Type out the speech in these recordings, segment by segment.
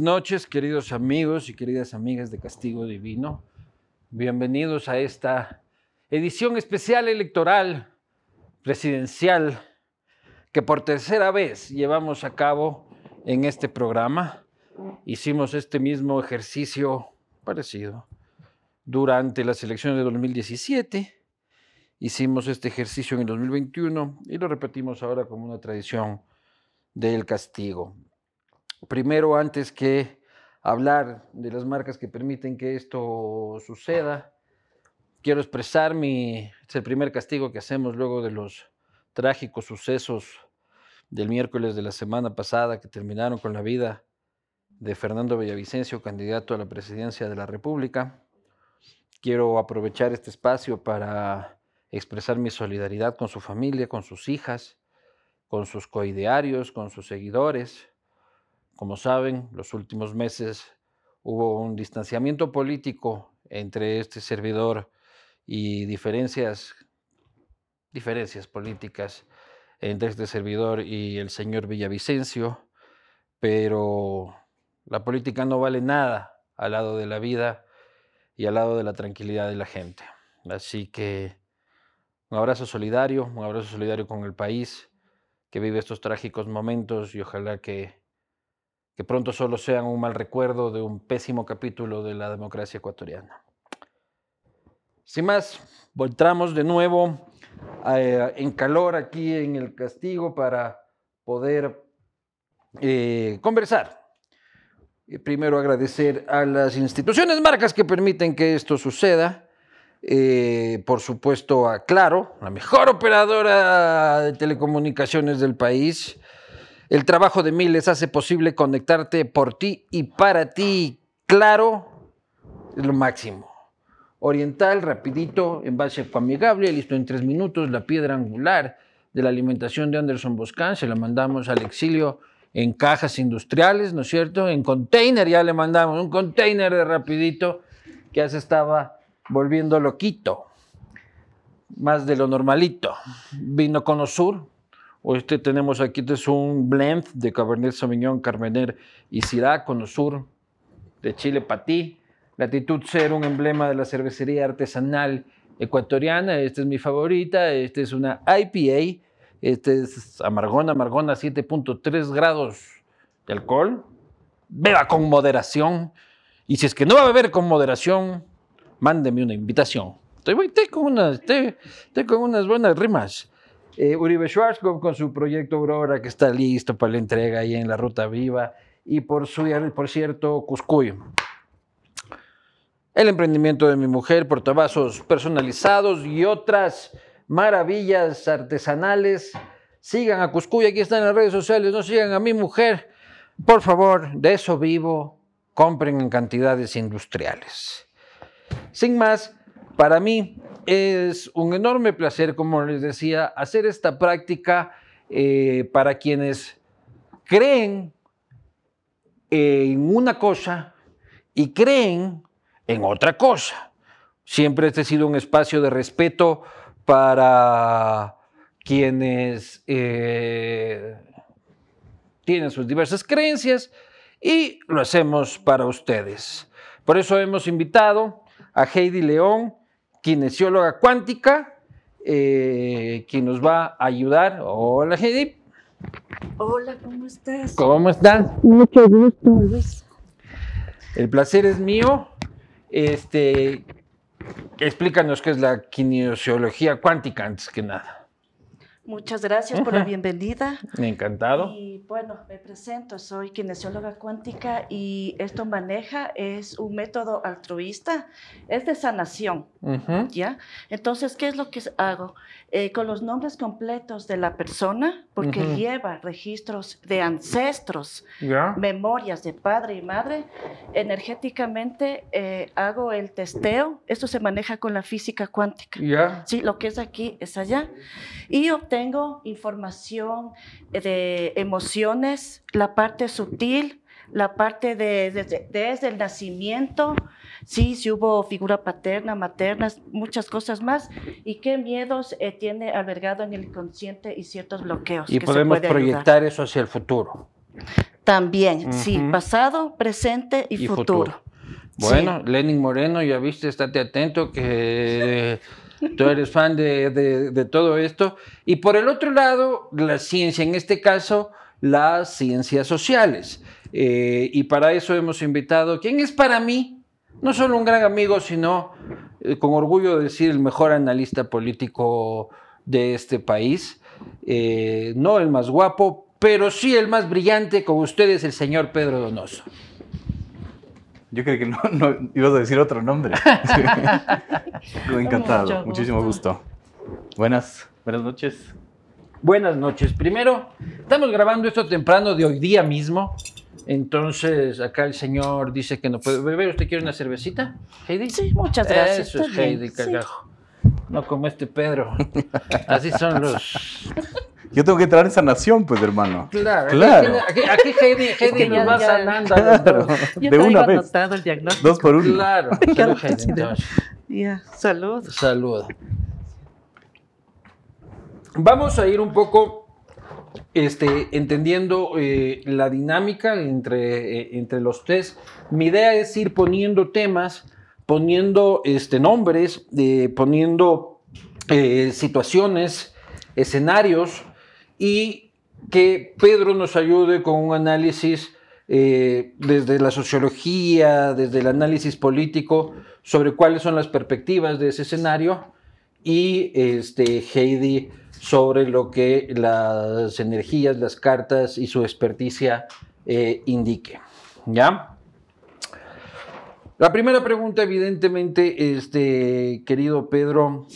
noches, queridos amigos y queridas amigas de Castigo Divino. Bienvenidos a esta edición especial electoral presidencial que por tercera vez llevamos a cabo en este programa. Hicimos este mismo ejercicio parecido durante las elecciones de 2017. Hicimos este ejercicio en el 2021 y lo repetimos ahora como una tradición del castigo. Primero, antes que hablar de las marcas que permiten que esto suceda, quiero expresar mi, es el primer castigo que hacemos luego de los trágicos sucesos del miércoles de la semana pasada que terminaron con la vida de Fernando Villavicencio, candidato a la presidencia de la República. Quiero aprovechar este espacio para expresar mi solidaridad con su familia, con sus hijas, con sus coidearios, con sus seguidores. Como saben, los últimos meses hubo un distanciamiento político entre este servidor y diferencias, diferencias políticas entre este servidor y el señor Villavicencio, pero la política no vale nada al lado de la vida y al lado de la tranquilidad de la gente. Así que un abrazo solidario, un abrazo solidario con el país que vive estos trágicos momentos y ojalá que, que pronto solo sean un mal recuerdo de un pésimo capítulo de la democracia ecuatoriana. Sin más, voltamos de nuevo eh, en calor aquí en el castigo para poder eh, conversar. Primero agradecer a las instituciones marcas que permiten que esto suceda. Eh, por supuesto a Claro, la mejor operadora de telecomunicaciones del país. El trabajo de miles hace posible conectarte por ti y para ti. Claro, es lo máximo. Oriental, rapidito, envase amigable, listo en tres minutos, la piedra angular de la alimentación de Anderson Boscan, se la mandamos al exilio en cajas industriales, ¿no es cierto? En container, ya le mandamos un container de rapidito que ya se estaba volviendo loquito, más de lo normalito. Vino con Osur, o este tenemos aquí, este es un blend de Cabernet Sauvignon, Carmener y Syrah con Osur de Chile Patí. Latitud Cero, un emblema de la cervecería artesanal ecuatoriana. Esta es mi favorita. Esta es una IPA. Esta es amargona, amargona, 7.3 grados de alcohol. Beba con moderación. Y si es que no va a beber con moderación, mándeme una invitación. Estoy, con, unas, con unas buenas rimas. Eh, Uribe Schwarzkopf con su proyecto Aurora que está listo para la entrega ahí en la Ruta Viva. Y por, su, por cierto, Cuscuy el emprendimiento de mi mujer, portavasos personalizados y otras maravillas artesanales. Sigan a Cuscuy, aquí están las redes sociales, no sigan a mi mujer. Por favor, de eso vivo, compren en cantidades industriales. Sin más, para mí es un enorme placer, como les decía, hacer esta práctica eh, para quienes creen en una cosa y creen en otra cosa. Siempre este ha sido un espacio de respeto para quienes eh, tienen sus diversas creencias y lo hacemos para ustedes. Por eso hemos invitado a Heidi León, kinesióloga cuántica, eh, quien nos va a ayudar. Hola Heidi. Hola, ¿cómo estás? ¿Cómo estás? Mucho gusto. El placer es mío. Este, explícanos qué es la kinesiología cuántica antes que nada. Muchas gracias por la bienvenida. Encantado. Y bueno, me presento, soy kinesióloga cuántica y esto maneja, es un método altruista, es de sanación, ¿ya? Entonces, ¿qué es lo que hago? Eh, con los nombres completos de la persona, porque lleva registros de ancestros, memorias de padre y madre, energéticamente eh, hago el testeo, esto se maneja con la física cuántica. Sí, lo que es aquí es allá. Y obtengo información de emociones, la parte sutil, la parte de, desde el nacimiento, sí, si hubo figura paterna, materna, muchas cosas más, y qué miedos eh, tiene albergado en el inconsciente y ciertos bloqueos. Y podemos proyectar eso hacia el futuro. También, sí, pasado, presente y, futuro. Bueno, Lenin Moreno, ya viste, estate atento que tú eres fan de, todo esto. Y por el otro lado, la ciencia, en este caso, las ciencias sociales. Eh, y para eso hemos invitado, ¿quién es para mí? No solo un gran amigo, sino, eh, con orgullo de decir, el mejor analista político de este país. Eh, no el más guapo, pero sí el más brillante con ustedes, el señor Pedro Donoso. Yo creo que no, ibas a decir otro nombre. Encantado, muchísimo gusto. Buenas, buenas noches. Buenas noches. Primero, estamos grabando esto temprano de hoy día mismo. Entonces, acá el señor dice que no puede beber. ¿Usted quiere una cervecita, Heidi? Sí, muchas gracias. Eso es Heidi, cagajo. No como este Pedro. Así son los yo tengo que entrar en sanación, pues, hermano. Claro. claro. Aquí, aquí, Heidi, Heidi nos va sanando. Claro. de una vez. el diagnóstico. Dos por uno. Claro. Salud, Heidi, Ya, salud. Salud. Vamos a ir un poco este, entendiendo eh, la dinámica entre, eh, entre los tres. Mi idea es ir poniendo temas, poniendo este, nombres, eh, poniendo situaciones, escenarios y que Pedro nos ayude con un análisis eh, desde la sociología, desde el análisis político, sobre cuáles son las perspectivas de ese escenario y este, Heidi sobre lo que las energías, las cartas y su experticia eh, indique. ¿Ya? La primera pregunta, evidentemente, este, querido Pedro,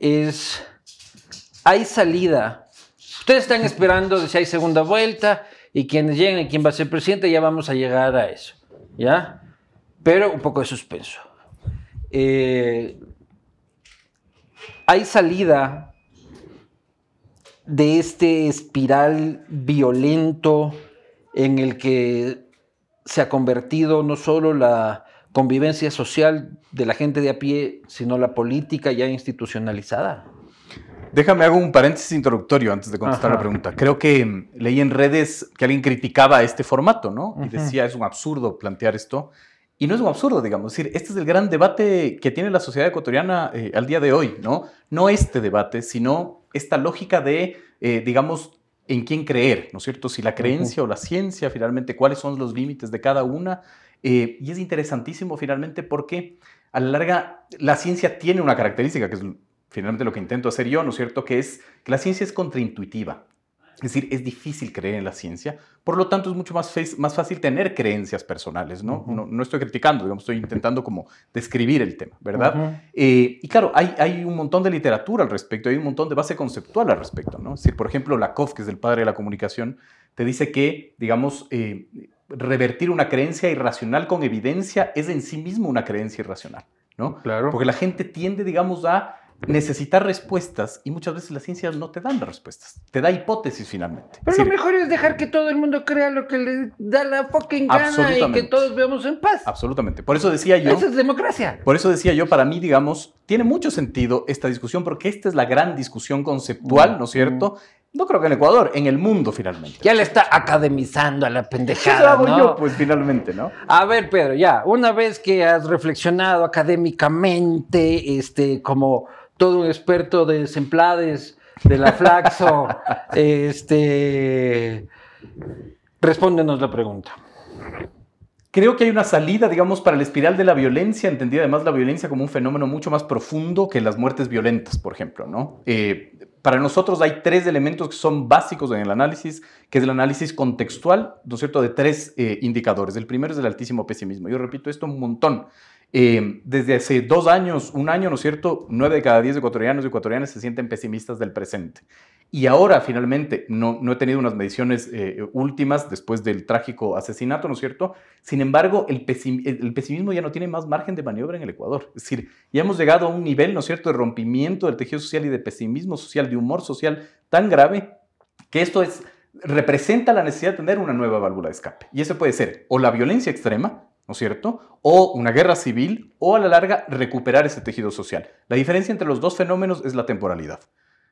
es, ¿hay salida Ustedes están esperando si hay segunda vuelta y quienes lleguen y quién va a ser presidente, ya vamos a llegar a eso. ¿Ya? Pero un poco de suspenso. Eh, hay salida de este espiral violento en el que se ha convertido no solo la convivencia social de la gente de a pie, sino la política ya institucionalizada. Déjame hago un paréntesis introductorio antes de contestar la pregunta. Creo que mm, leí en redes que alguien criticaba este formato, ¿no? Y decía, es un absurdo plantear esto. Y no es un absurdo, digamos. Es decir, este es el gran debate que tiene la sociedad ecuatoriana eh, al día de hoy, ¿no? No este debate, sino esta lógica de, eh, digamos, en quién creer, ¿no es cierto? Si la creencia o la ciencia, finalmente, cuáles son los límites de cada una. Eh, y es interesantísimo, finalmente, porque a la larga la ciencia tiene una característica que es finalmente lo que intento hacer yo, ¿no es cierto? Que es que la ciencia es contraintuitiva. Es decir, es difícil creer en la ciencia, por lo tanto es mucho más, más fácil tener creencias personales, ¿no? ¿no? estoy criticando, digamos, estoy intentando como describir el tema, ¿verdad? Eh, y claro, hay, hay un montón de literatura al respecto, hay un montón de base conceptual al respecto, ¿no? Es decir, por ejemplo, Lakoff, que es el padre de la comunicación, te dice que, digamos, eh, revertir una creencia irracional con evidencia es en sí mismo una creencia irracional, ¿no? Claro. Porque la gente tiende, digamos, a necesitar respuestas y muchas veces la ciencia no te dan respuestas, te da hipótesis finalmente. Pero lo mejor es dejar que todo el mundo crea lo que le da la fucking gana y que todos veamos en paz. Absolutamente. Por eso decía yo. Eso es democracia. Por eso decía yo, para mí, digamos, tiene mucho sentido esta discusión porque esta es la gran discusión conceptual, ¿no es cierto? No creo que en Ecuador, en el mundo finalmente. Ya le está academizando a la pendejada. Eso hago yo, pues finalmente, ¿no? A ver, Pedro, ya, una vez que has reflexionado académicamente, este, como todo un experto de desemplades, de la Flaxo. este, respóndenos la pregunta. Creo que hay una salida, digamos, para la espiral de la violencia, entendida además la violencia como un fenómeno mucho más profundo que las muertes violentas, por ejemplo, ¿no? Eh, para nosotros hay tres elementos que son básicos en el análisis, que es el análisis contextual, ¿no es cierto?, de tres eh, indicadores. El primero es el altísimo pesimismo. Yo repito esto un montón. Eh, desde hace dos años, un año, ¿no es cierto? Nueve de cada diez ecuatorianos y ecuatorianas se sienten pesimistas del presente. Y ahora, finalmente, no, no he tenido unas mediciones eh, últimas después del trágico asesinato, ¿no es cierto? Sin embargo, el, pesimismo ya no tiene más margen de maniobra en el Ecuador. Es decir, ya hemos llegado a un nivel, ¿no es cierto?, de rompimiento del tejido social y de pesimismo social, de humor social tan grave que esto es, representa la necesidad de tener una nueva válvula de escape. Y eso puede ser o la violencia extrema, ¿no es cierto? O una guerra civil, o a la larga recuperar ese tejido social. La diferencia entre los dos fenómenos es la temporalidad.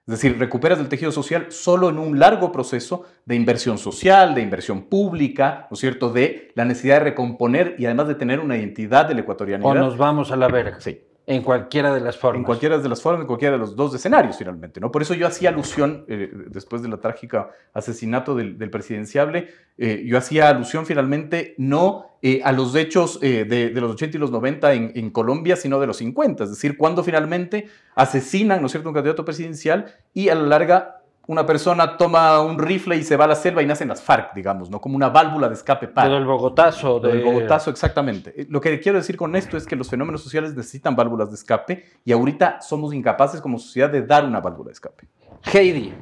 Es decir, recuperas el tejido social solo en un largo proceso de inversión social, de inversión pública, ¿no es cierto?, de la necesidad de recomponer y además de tener una identidad del ecuatorianidad. O nos vamos a la verga. Sí. En cualquiera de las formas. En cualquiera de las formas, en cualquiera de los dos escenarios, finalmente. ¿no? Por eso yo hacía alusión, eh, después del trágico asesinato del, presidenciable, eh, yo hacía alusión finalmente no eh, a los hechos de, los 80 y los 90 en, en, Colombia, sino de los 50. Es decir, cuando finalmente asesinan, ¿no es cierto?, un candidato presidencial y a la larga una persona toma un rifle y se va a la selva y nacen las FARC, digamos, ¿no? Como una válvula de escape para. Del Bogotazo. Del Bogotazo, exactamente. Eh, lo que quiero decir con esto es que los fenómenos sociales necesitan válvulas de escape y ahorita somos incapaces como sociedad de dar una válvula de escape. Heidi,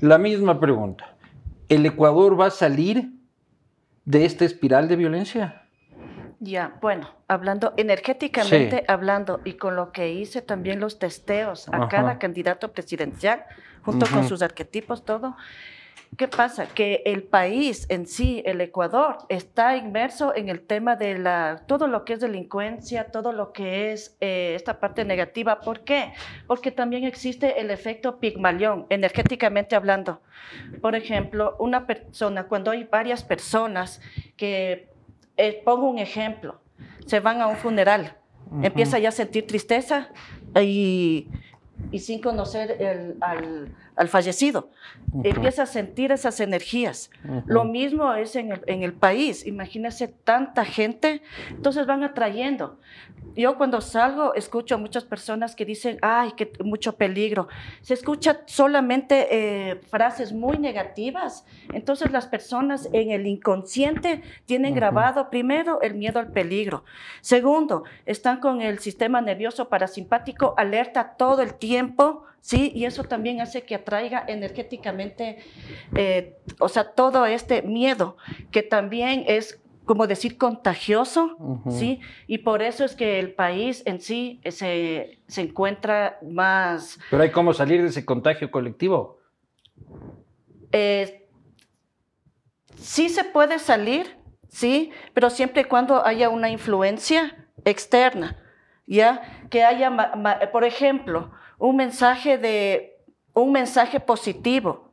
la misma pregunta. ¿El Ecuador va a salir de esta espiral de violencia? Ya, bueno, hablando energéticamente, hablando y con lo que hice también los testeos a cada candidato presidencial, junto con sus arquetipos, todo. ¿Qué pasa? Que el país en sí, el Ecuador, está inmerso en el tema de la, todo lo que es delincuencia, todo lo que es eh, esta parte negativa. ¿Por qué? Porque también existe el efecto Pigmalión, energéticamente hablando. Por ejemplo, una persona, cuando hay varias personas que, eh, pongo un ejemplo, se van a un funeral, empieza ya a sentir tristeza y y sin conocer el, al, al, fallecido. Empieza a sentir esas energías. Lo mismo es en el, en el país. Imagínense tanta gente, entonces van atrayendo. Yo cuando salgo escucho a muchas personas que dicen, ay, que mucho peligro. Se escucha solamente eh, frases muy negativas. Entonces las personas en el inconsciente tienen grabado primero el miedo al peligro. Segundo, están con el sistema nervioso parasimpático alerta todo el tiempo. ¿Sí? Y eso también hace que atraiga energéticamente, eh, o sea, todo este miedo, que también es como decir, contagioso, ¿sí? Y por eso es que el país en sí se, se, encuentra más... Pero hay cómo salir de ese contagio colectivo. Eh, sí se puede salir, sí, pero siempre y cuando haya una influencia externa, ¿ya? Que haya, por ejemplo, un mensaje de, un mensaje positivo,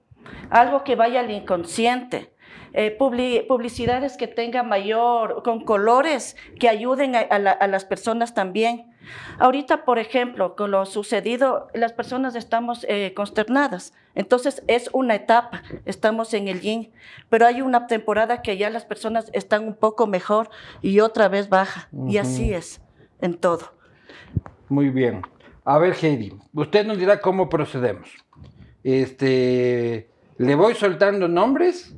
algo que vaya al inconsciente, eh, publicidades que tengan mayor, con colores que ayuden a, las personas también. Ahorita, por ejemplo, con lo sucedido, las personas estamos eh, consternadas. Entonces, es una etapa, estamos en el yin, pero hay una temporada que ya las personas están un poco mejor y otra vez baja. Y así es en todo. Muy bien. A ver, Heidi, usted nos dirá cómo procedemos. Este, le voy soltando nombres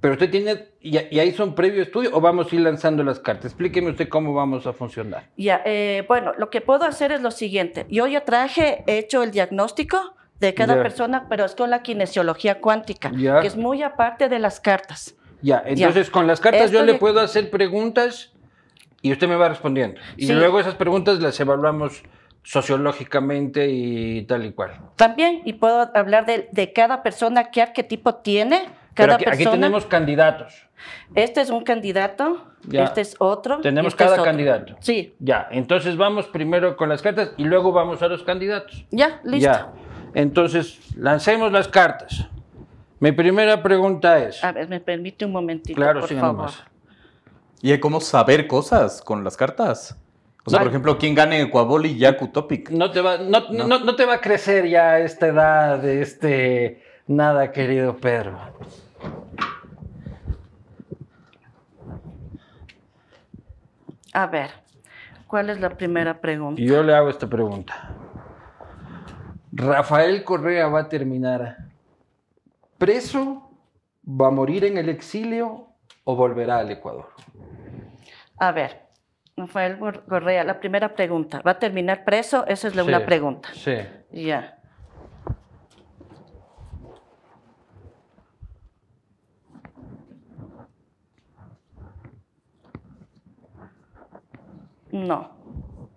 pero usted tiene, ¿ya, hizo un previo estudio o vamos a ir lanzando las cartas? Explíqueme usted cómo vamos a funcionar. Ya, eh, bueno, lo que puedo hacer es lo siguiente. Yo ya traje, he hecho el diagnóstico de cada persona, pero es con la kinesiología cuántica, que es muy aparte de las cartas. Ya, entonces con las cartas yo le puedo hacer preguntas y usted me va respondiendo. Y luego esas preguntas las evaluamos sociológicamente y tal y cual. También, y puedo hablar de, de cada persona, qué arquetipo tiene pero aquí, tenemos candidatos. Este es un candidato, este es otro. Tenemos este cada candidato. Sí. Ya, entonces vamos primero con las cartas y luego vamos a los candidatos. Ya, listo. Ya. Entonces, lancemos las cartas. Mi primera pregunta es. A ver, me permite un momentito. Claro, por sí, favor. ¿Y hay cómo saber cosas con las cartas? O sea, por ejemplo, ¿quién gane Ecuabol y Yaku Topic? No te, va, no, no. no te va a crecer ya a esta edad, este, nada, querido Pedro. A ver, ¿cuál es la primera pregunta? Yo le hago esta pregunta. ¿Rafael Correa va a terminar preso? ¿Va a morir en el exilio o volverá al Ecuador? A ver, Rafael Correa, la primera pregunta. ¿Va a terminar preso? Esa es la una pregunta. Sí. Ya. No.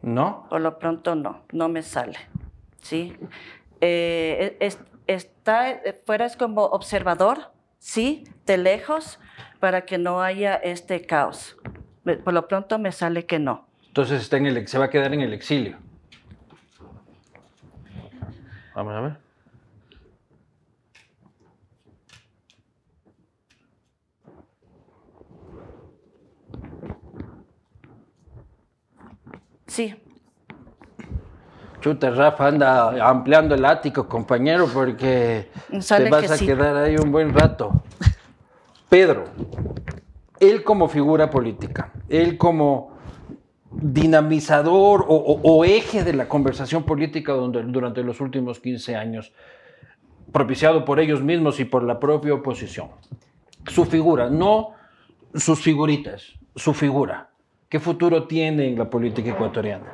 ¿No? Por lo pronto no, no me sale. ¿Sí? Eh, está fuera es como observador, sí, de lejos, para que no haya este caos. Por lo pronto me sale que no. Entonces está en el, se va a quedar en el exilio. Vamos a ver. Sí. Chuta, Rafa anda ampliando el ático, compañero, porque te vas a quedar ahí un buen rato. Pedro, él como figura política, él como dinamizador o, eje de la conversación política durante los últimos 15 años, propiciado por ellos mismos y por la propia oposición. Su figura, no sus figuritas, su figura. ¿Qué futuro tiene en la política ecuatoriana?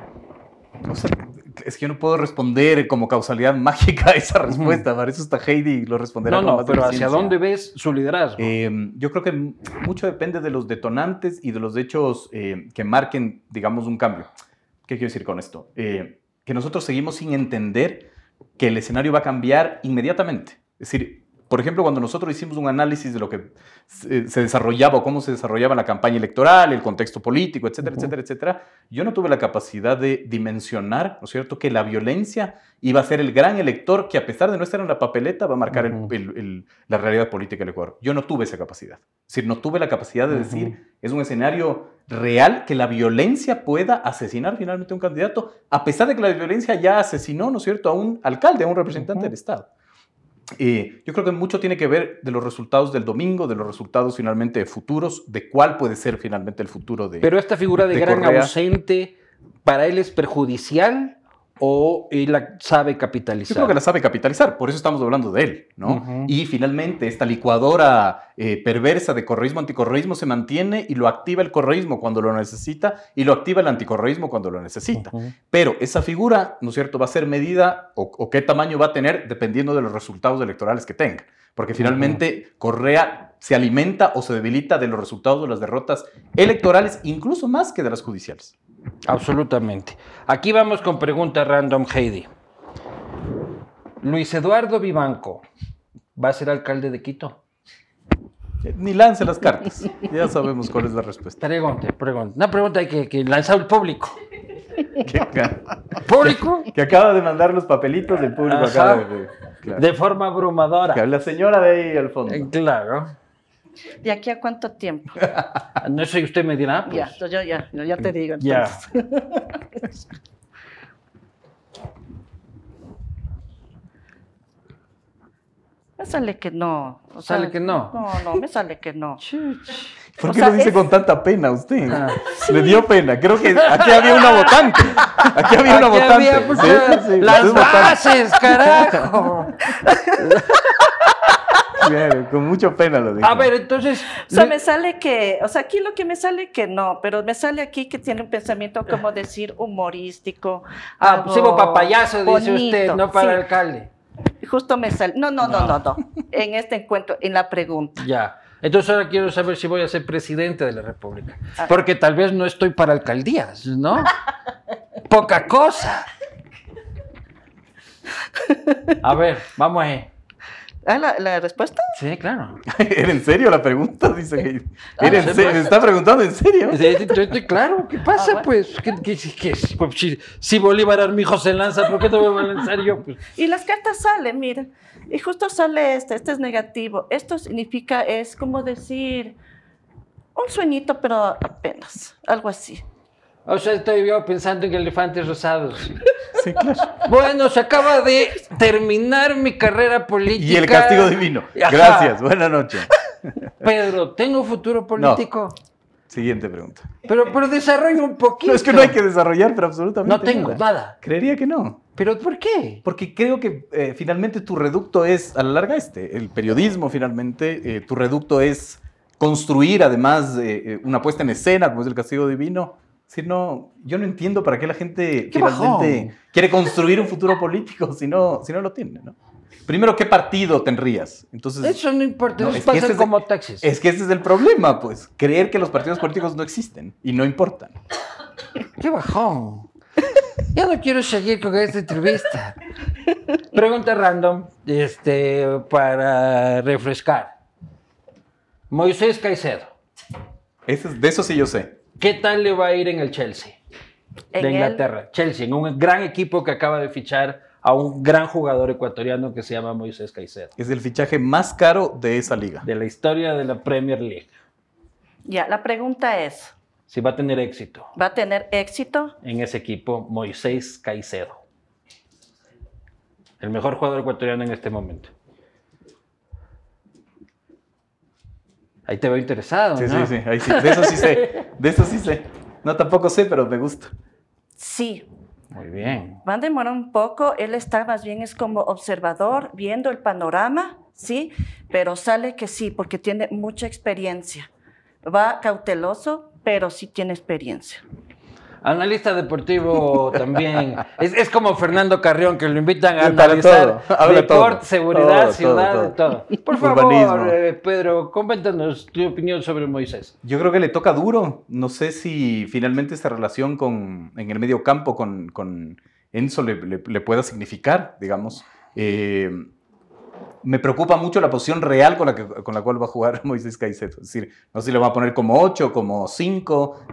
Es que yo no puedo responder como causalidad mágica a esa respuesta. Para eso está Heidi y lo responderá No, con no, más pero ¿hacia dónde ves su liderazgo? Eh, yo creo que mucho depende de los detonantes y de los hechos eh, que marquen, digamos, un cambio. ¿Qué quiero decir con esto? Eh, que nosotros seguimos sin entender que el escenario va a cambiar inmediatamente. Es decir, por ejemplo, cuando nosotros hicimos un análisis de lo que se, se desarrollaba o cómo se desarrollaba la campaña electoral, el contexto político, etcétera, etcétera, etcétera, yo no tuve la capacidad de dimensionar, ¿no es cierto?, que la violencia iba a ser el gran elector que a pesar de no estar en la papeleta va a marcar el- el- la realidad política del Ecuador. Yo no tuve esa capacidad. Es decir, no tuve la capacidad de decir, es un escenario real que la violencia pueda asesinar finalmente a un candidato, a pesar de que la violencia ya asesinó, ¿no es cierto?, a un alcalde, a un representante del Estado. Eh, yo creo que mucho tiene que ver de los resultados del domingo, de los resultados finalmente futuros, de cuál puede ser finalmente el futuro de... Pero esta figura de, de gran Correa. ausente, ¿para él es perjudicial o la sabe Yo capitalizar? creo que la sabe capitalizar, por eso estamos hablando de él, ¿no? Y finalmente esta licuadora eh, perversa de correísmo anticorreísmo se mantiene y lo activa el correísmo cuando lo necesita y lo activa el anticorreísmo cuando lo necesita. Pero esa figura, ¿no es cierto?, va a ser medida o, o qué tamaño va a tener dependiendo de los resultados electorales que tenga. Porque finalmente Correa se alimenta o se debilita de los resultados de las derrotas electorales, incluso más que de las judiciales. Absolutamente. Aquí vamos con pregunta random, Heidi. Luis Eduardo Vivanco, ¿va a ser alcalde de Quito? Eh, Ni lance las cartas. Ya sabemos cuál es la respuesta. Pregunte, pregunte. Una pregunta que, que al público. Que, ¿Público? que acaba de mandar los papelitos del público. Acaba de, de- claro. De forma abrumadora. Que la señora de ahí al fondo. Eh, Claro. ¿De aquí a cuánto tiempo? No sé, usted me dirá. pues. Ya, yo ya, yo ya te digo. Ya. Me sale que no. o sea, ¿Sale que no? No, no, me sale que no. ¿Por O qué sea, lo dice es- con tanta pena usted? Ah. Le dio pena. Creo que aquí había una votante. Aquí había una Aquí votante. había, pues, Sí, sí, sí, las votante. bases, carajo. Claro, con mucha pena lo dijo. A ver, entonces. O sea, me sale que, o sea, aquí lo que me sale que no, pero me sale aquí que tiene un pensamiento, como decir, humorístico. Ah, pues papayazo, dice usted, bonito, no para sí. alcalde. Justo me sale. No, no, no, no, no. En este encuentro, en la pregunta. Ya. Entonces ahora quiero saber si voy a ser presidente de la República. Ah. Porque tal vez no estoy para alcaldías, ¿no? Poca cosa. A ver, vamos ahí. Ah, ¿la, la respuesta? Sí, claro. ¿Era en serio la pregunta? Dice que. Ah, ¿Era en serio? ¿Me está preguntando en serio? Claro. ¿Qué pasa, Ah, bueno. pues? ¿Qué, qué- qué- pues, si, si Bolívar Armijo se lanza, ¿por qué me voy a lanzar yo? Pues, Y las cartas salen, mira. Y justo sale este, este es negativo. Esto significa, es como decir, un sueñito, pero apenas, algo así. O sea, estoy yo pensando en elefantes rosados. Sí, claro. Bueno, se acaba de terminar mi carrera política. Y el castigo divino. Ajá. Gracias. Buenas noches. Pedro, ¿tengo futuro político? Siguiente pregunta. Pero, pero desarrollo un poquito. No, es que no hay que desarrollar, pero absolutamente No tengo nada. Creería que no. ¿Pero por qué? Porque creo que eh, finalmente tu reducto es, a la larga, este, el periodismo finalmente, eh, tu reducto es construir además eh, una puesta en escena, como es el castigo divino. Si no, yo no entiendo para qué la gente Qué bajón. quiere construir un futuro político si no, si no lo tiene, ¿no? Primero, ¿qué partido tendrías? Entonces, Eso no importa, No, es que ese es- como taxis. es que ese es el problema, pues, creer que los partidos políticos no existen y no importan. ¡Qué bajón! Ya no quiero seguir con esta entrevista. Pregunta random, este, para refrescar. Moisés Caicedo, de eso sí yo sé. ¿Qué tal le va a ir en el Chelsea En de el- Inglaterra? Chelsea, en un gran equipo que acaba de fichar a un gran jugador ecuatoriano que se llama Moisés Caicedo, Es el fichaje más caro de esa liga. de la historia de la Premier League. Ya, la pregunta es, si va a tener éxito. Va a tener éxito. En ese equipo, Moisés Caicedo. El mejor jugador ecuatoriano en este momento. Ahí te veo interesado. Sí, sí, sí, ahí sí. De eso sí sé. De eso sí sé. No, tampoco sé, pero me gusta. Sí. Muy bien. Va a demorar un poco. Él está más bien es como observador, viendo el panorama, sí, pero sale que sí, porque tiene mucha experiencia. Va cauteloso, pero sí tiene experiencia. Analista deportivo también. Es, como Fernando Carrión, que lo invitan a analizar deporte, seguridad, ciudad, todo, Por favor, eh, Pedro, coméntanos tu opinión sobre Moisés. Yo creo que le toca duro. No sé si finalmente esta relación con, en el medio campo con, con Enzo le, le, pueda significar, digamos. Eh, me preocupa mucho la posición real con la, que, con la cual va a jugar Moisés Caicedo. Es decir, no sé si lo va a poner como 8, como 5,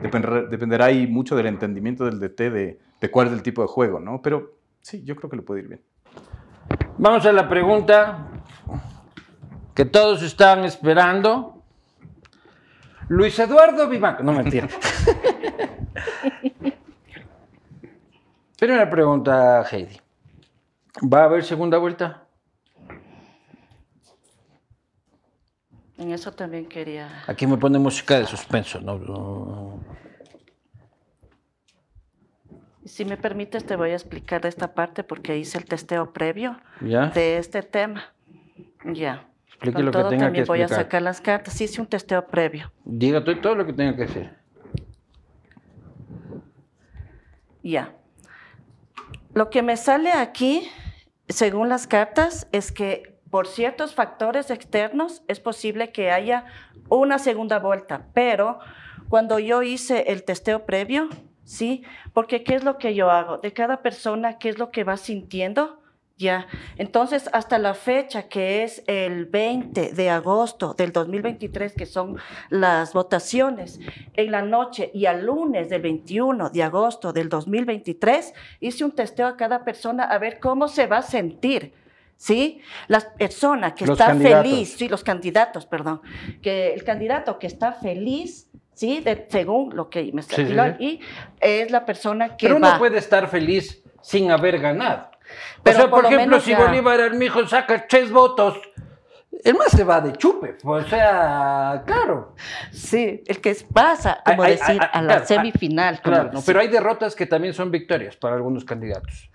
dependerá, ahí mucho del entendimiento del DT de, cuál es el tipo de juego, ¿no? Pero sí, yo creo que le puede ir bien. Vamos a la pregunta que todos están esperando. Luis Eduardo Vivanco. No mentira. Primera pregunta, Heidi. ¿Va a haber segunda vuelta? En eso también quería... Aquí me pone música de suspenso, ¿no? Si me permites, te voy a explicar esta parte porque hice el testeo previo de este tema. Ya. Explique lo que tenga también voy a sacar las cartas. Hice un testeo previo. Diga todo lo que tenga que decir. Ya. Lo que me sale aquí, según las cartas, es que por ciertos factores externos es posible que haya una segunda vuelta, pero cuando yo hice el testeo previo, ¿sí? Porque ¿qué es lo que yo hago? De cada persona, ¿qué es lo que va sintiendo? Ya, entonces hasta la fecha que es el 20 de agosto del 2023, que son las votaciones, en la noche y al lunes del 21 de agosto del 2023, hice un testeo a cada persona a ver cómo se va a sentir ¿sí? La persona que está feliz, sí, los candidatos, perdón, que el candidato que está feliz, ¿sí? según lo que me está y es la persona que Pero uno puede estar feliz sin haber ganado. Pero o sea, por, ejemplo, si Bolívar Armijo saca tres votos, el más se va de chupe, o sea, claro. Sí, el que pasa, como decir, a la semifinal. Claro, pero hay derrotas que también son victorias para algunos candidatos.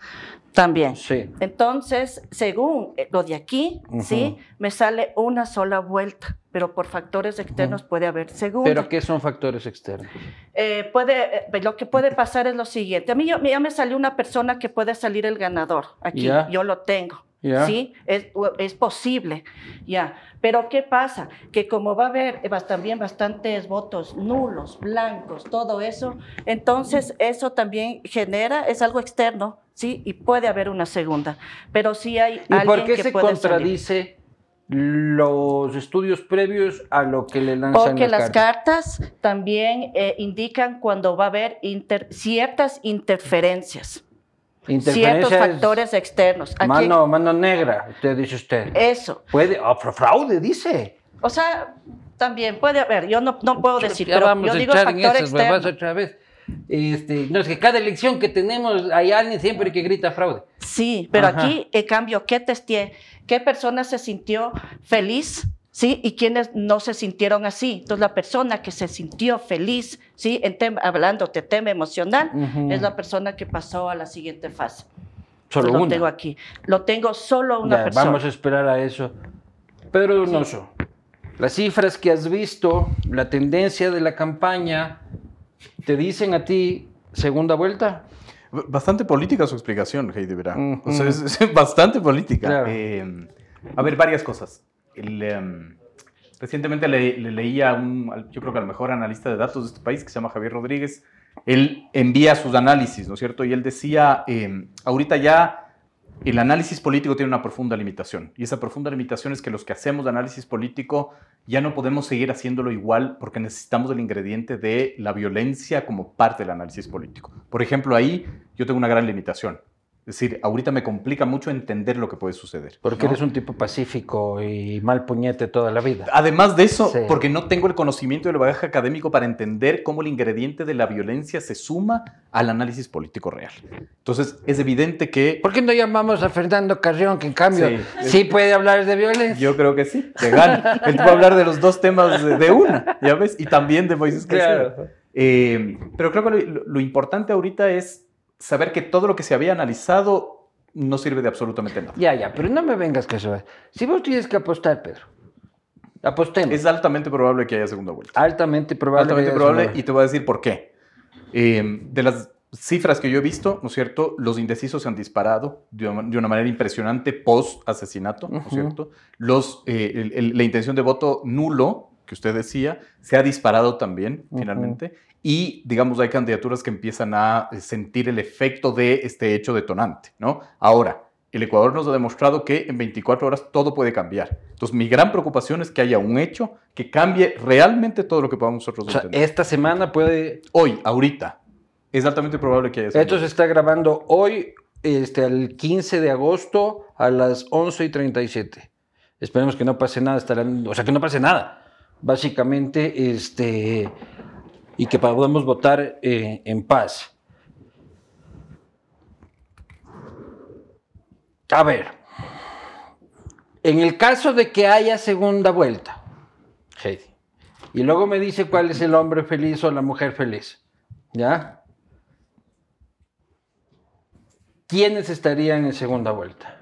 También. Sí. Entonces, según eh, lo de aquí, sí, me sale una sola vuelta, pero por factores externos puede haber segunda. ¿Pero qué son factores externos? Eh, puede, eh, lo que puede pasar es lo siguiente. A mí ya me salió una persona que puede salir el ganador. Aquí yo lo tengo. Sí, es, es, posible, ya. Pero ¿qué pasa? Que como va a haber también bastantes votos nulos, blancos, todo eso, entonces eso también genera, es algo externo, ¿sí? Y puede haber una segunda. Pero sí hay ¿Y por qué se contradice los estudios previos a lo que le lanzan Porque las cartas, también eh, indican cuando va a haber ciertas interferencias. Ciertos factores externos. mano, mano negra, usted dice usted. Eso. Puede, oh, fraude, dice. O sea, también puede haber, yo no, no puedo decir, pero yo digo factor externo. otra vez. Este, no, es que cada elección que tenemos hay alguien siempre que grita fraude. Sí, pero aquí, en cambio, ¿qué testé? ¿Qué persona se sintió feliz? ¿Sí? Y quienes no se sintieron así. Entonces, la persona que se sintió feliz, ¿sí? En tema, hablando de tema emocional, es la persona que pasó a la siguiente fase. Solo Lo tengo aquí. Lo tengo solo una persona. Vamos a esperar a eso. Pedro Donoso, las cifras que has visto, la tendencia de la campaña, ¿Te dicen a ti segunda vuelta? Bastante política su explicación, Heidi Verá. O sea, es, bastante política. Eh, a ver, varias cosas. Em, recientemente le, leía a un, yo creo que al mejor analista de datos de este país, que se llama Javier Rodríguez. Él envía sus análisis, ¿no es cierto? Y él decía, em, ahorita ya el análisis político tiene una profunda limitación. Y esa profunda limitación es que los que hacemos análisis político ya no podemos seguir haciéndolo igual porque necesitamos el ingrediente de la violencia como parte del análisis político. Por ejemplo, ahí yo tengo una gran limitación. Es decir, ahorita me complica mucho entender lo que puede suceder. Porque ¿no? eres un tipo pacífico y mal puñete toda la vida. Además de eso, Sí. porque no tengo el conocimiento del bagaje académico para entender cómo el ingrediente de la violencia se suma al anílisis político real. Entonces, es evidente que ¿Por qué no llamamos a Fernando Carrión, que en cambio sí, Sí. puede hablar de violencia? yo creo que sí, que gana. Él puede hablar de los dos temas de, una, ¿ya ves? Y también de Moisés. Claro. Eh, pero creo que lo, lo importante ahorita es saber que todo lo que se había analizado no sirve de absolutamente nada. Ya, ya, pero no me vengas que eso es. Si vos tienes que apostar, Pedro, apostemos. Es altamente probable que haya segunda vuelta. altamente probable. altamente probable segunda y te voy a decir por qué. Eh, de las cifras que yo he visto, ¿no es cierto? Los indecisos se han disparado de una, manera impresionante post asesinato, ¿no es cierto? Los, eh, el- el- la intención de voto nulo, que usted decía, se ha disparado también, finalmente. Y, digamos, hay candidaturas que empiezan a eh, sentir el efecto de este hecho detonante, ¿no? Ahora, el Ecuador nos ha demostrado que en 24 horas todo puede cambiar. Entonces, mi gran preocupación es que haya un hecho que cambie realmente todo lo que podamos nosotros O sea, entender. esta semana puede. Hoy, ahorita, es altamente probable que haya Esto se está grabando hoy, este, el 15 de agosto a las 11 y 37. Esperemos que no pase nada, estarán, o sea, que no pase nada. Básicamente, este, y que podamos votar eh, en paz. A ver, en el caso de que haya segunda vuelta, Heidi, y luego me dice cuál es el hombre feliz o la mujer feliz, ¿ya? ¿Quiénes estarían en segunda vuelta?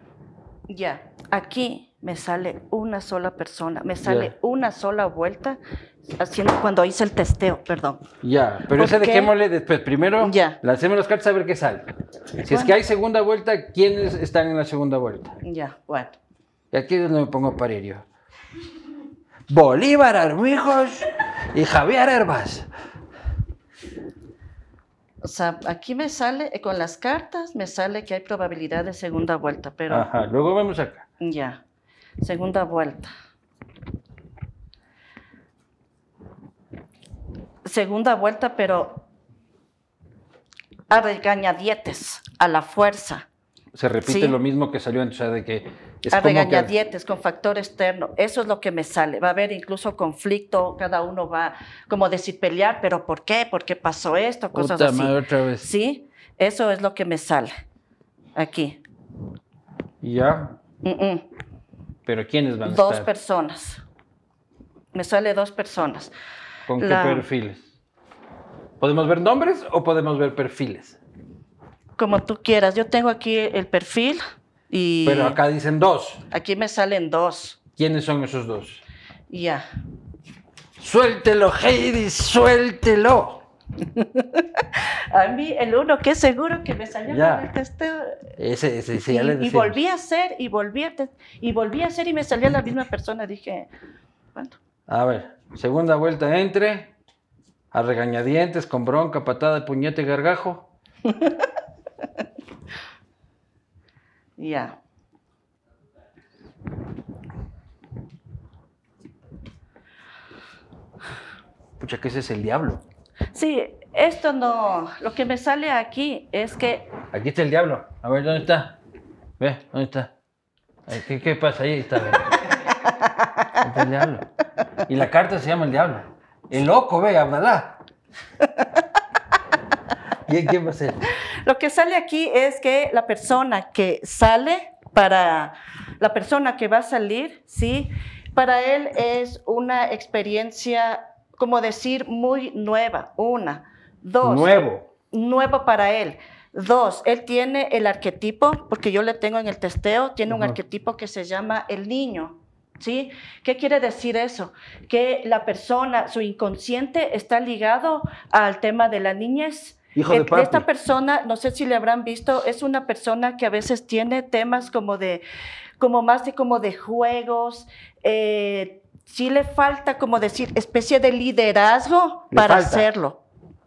Ya, aquí me sale una sola persona, me sale una sola vuelta haciendo cuando hice el testeo, perdón. Ya, pero ¿Por esa qué? dejémosle después. Primero, Ya. lancemos las cartas a ver qué sale. Si es que hay segunda vuelta, ¿quiénes están en la segunda vuelta? Ya, bueno. Y aquí es donde me pongo parerio. Bolívar Armijos y Javier Herbas. O sea, aquí me sale, eh, con las cartas, me sale que hay probabilidad de segunda vuelta, pero Ajá, luego vemos acá. ya, segunda vuelta. Segunda vuelta, pero a regañadietes, a la fuerza, Se repite Sí. lo mismo que salió antes, o sea, de que es a que- regañadietes con factor externo. Eso es lo que me sale. Va a haber incluso conflicto, cada uno va como decir pelear, pero ¿por qué? ¿Por qué pasó esto? Cosas Puta así. madre, otra vez. Sí, eso es lo que me sale aquí. Ya, Mm, mm. pero ¿quiénes van a Dos estar? personas. Me sale dos personas. ¿Con qué perfiles? ¿Podemos ver nombres o podemos ver perfiles? Como tú quieras. Yo tengo aquí el perfil y Pero acá dicen dos. aquí me salen dos. ¿Quiénes son esos dos? Ya. Suéltelo, Heidi, suéltelo. A mí el uno que es seguro que me salió Ya. con el testeo. Ese, ese, ese, ya y, le y volví a hacer y volví a y volví a hacer y me salió la misma persona. Dije, bueno, A ver, segunda vuelta entre, a regañadientes, con bronca, patada, puñete, gargajo. ya. Pucha, que ese es el diablo. Sí, esto no. Lo que me sale aquí es que Aquí está el diablo. A ver, ¿dónde está? Ve, ¿dónde está? ¿Qué, qué pasa? Ahí Está, el diablo. Y la carta se llama el diablo. El loco, ve, Abdalá. ¿Y quién va a ser? Lo que sale aquí es que la persona que sale para la persona que va a salir, sí, para él es una experiencia, como decir, muy nueva. Una, dos. Nuevo. Nuevo para él. Dos, él tiene el arquetipo, porque yo le tengo en el testeo, tiene un arquetipo que se llama el niño. ¿Sí? ¿Qué quiere decir eso? Que la persona, su inconsciente está ligado al tema de la niñez. Hijo de Eh, papi. Esta persona, no sé si le habrán visto, es una persona que a veces tiene temas como de, como más de como de juegos. eh, sí le falta como decir especie de liderazgo Le para falta. hacerlo.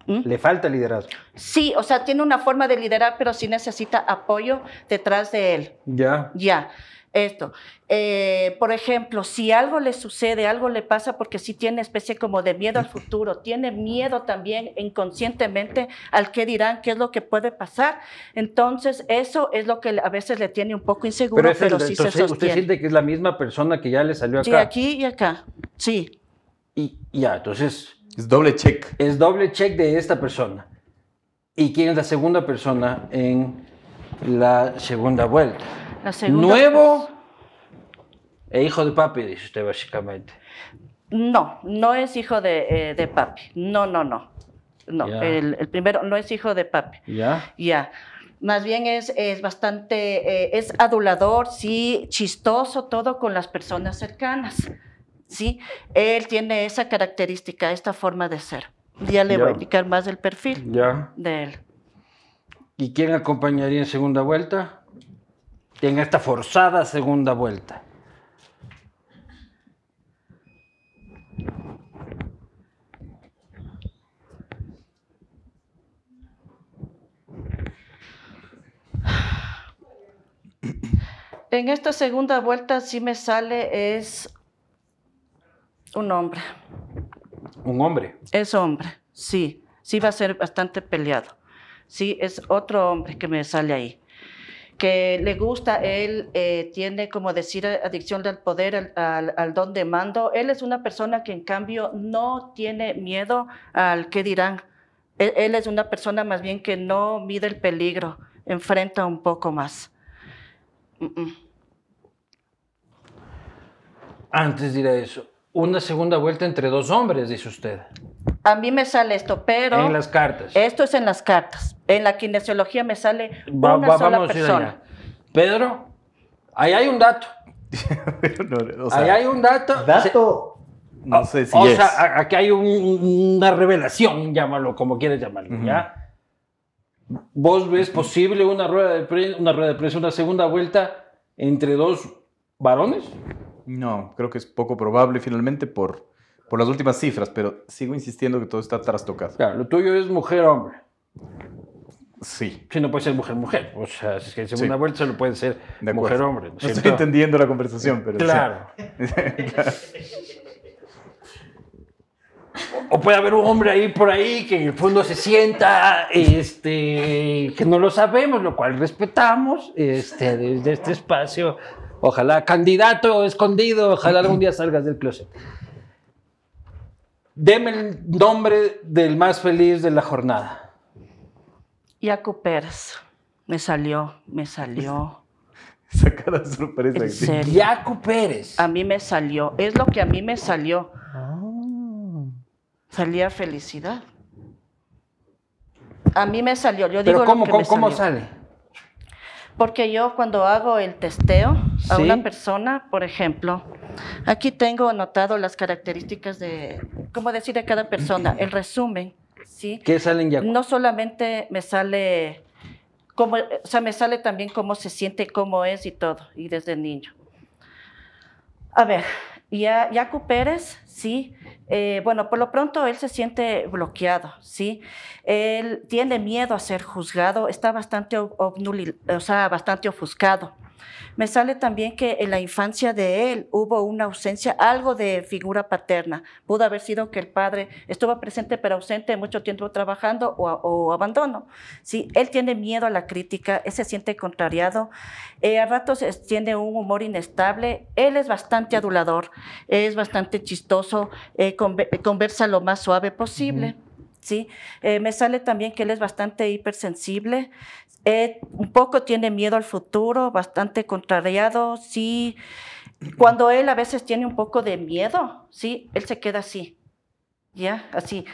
¿Mm? Le falta liderazgo. Sí, o sea, tiene una forma de liderar, pero sí necesita apoyo detrás de él. Ya. Ya. Esto, eh, por ejemplo, si algo le sucede, algo le pasa porque sí tiene especie como de miedo al futuro, tiene miedo también inconscientemente al qué dirán, qué es lo que puede pasar. Entonces, eso es lo que a veces le tiene un poco inseguro, pero, sí se sostiene. ¿Usted siente que es la misma persona que ya le salió acá? Sí, aquí y acá, sí. Y ya, entonces... Es doble check. Es doble check de esta persona. ¿Y quién es la segunda persona en la segunda vuelta? Nuevo e hijo de papi, dice usted básicamente. No, no es hijo de, eh, papi. No, no, no. No, el, primero no es hijo de papi. Ya. Ya. Más bien es, es bastante, eh, es adulador, sí, chistoso, todo con las personas cercanas. Sí, él tiene esa característica, esta forma de ser. Ya le voy a explicar más del perfil de él. ¿Y quién acompañaría en segunda vuelta? En esta forzada segunda vuelta. En esta segunda vuelta sí me sale es un hombre. ¿Un hombre? Es hombre, sí. Sí va a ser bastante peleado. Sí, es otro hombre que me sale ahí que le gusta, él eh, tiene, como decir, adicción al poder, al, don de mando. Él es una persona que en cambio no tiene miedo al qué dirán. Él, es una persona más bien que no mide el peligro, enfrenta un poco más. Antes diré eso, una segunda vuelta entre dos hombres, dice usted. A mí me sale esto, pero... En las cartas. Esto es en las cartas. En la kinesiología me sale una sola persona. Pedro, ahí hay un dato. ahí hay un dato. Dato. No sé si o sea, aquí hay una revelación, llámalo como quieres llamarlo, ¿ya? ¿Vos ves posible una rueda de prensa, una rueda de prensa, una segunda vuelta entre dos varones? No, creo que es poco probable finalmente por, por las últimas cifras, pero sigo insistiendo que todo está trastocado. Claro, lo tuyo es mujer-hombre. Sí. Sí, no puede ser mujer-mujer. O sea, es que en segunda vuelta solo puede ser mujer-hombre. ¿no, estoy entendiendo la conversación, pero. Claro. O puede haber un hombre ahí por ahí que en el fondo se sienta, este, que no lo sabemos, lo cual respetamos este, desde este espacio. Ojalá, candidato escondido, ojalá algún día salgas del closet. Deme el nombre del más feliz de la jornada. Yacu Pérez. Me salió, me salió. Sacada sorpresa. ¿En serio? Yacu Pérez. A mí me salió. Es lo que a mí me salió. Ah. Salía felicidad. A mí me salió. Yo digo cómo, lo que cómo, sale? Porque yo cuando hago el testeo a una persona, por ejemplo, aquí tengo anotado las características de, ¿cómo decir de cada persona? El resumen ¿sí? ¿Qué salen ya? No solamente me sale, o sea, me sale también cómo se siente, cómo es y todo, y desde niño. A ver, ya, Yacu Pérez, sí, eh, bueno, por lo pronto él se siente bloqueado, sí, él tiene miedo a ser juzgado, está bastante, o sea, bastante ofuscado. Me sale también que en la infancia de él hubo una ausencia, algo de figura paterna. Pudo haber sido que el padre estuvo presente pero ausente mucho tiempo trabajando o, abandono. Sí, él tiene miedo a la crítica, él se siente contrariado, eh, a ratos tiene un humor inestable, él es bastante adulador, es bastante chistoso, eh, conversa lo más suave posible. ¿sí? Eh, me sale también que él es bastante hipersensible, eh, un poco tiene miedo al futuro, bastante contrariado, sí. Cuando él a veces tiene un poco de miedo, sí, él se queda así, ¿ya? Así.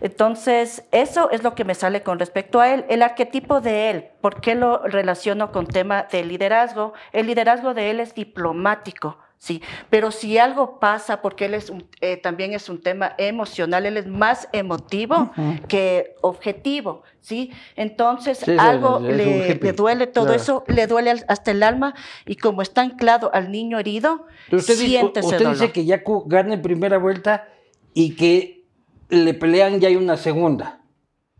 Entonces, eso es lo que me sale con respecto a él. El arquetipo de él, ¿por qué lo relaciono con tema de liderazgo? El liderazgo de él es diplomático, Sí, pero si algo pasa, porque él es eh, también es un tema emocional, él es más emotivo que objetivo, ¿sí? Entonces algo le, duele todo eso, le duele hasta el alma y como está anclado al niño herido, usted siente dice, Usted dice que Yaku gana en primera vuelta y que le pelean ya hay una segunda.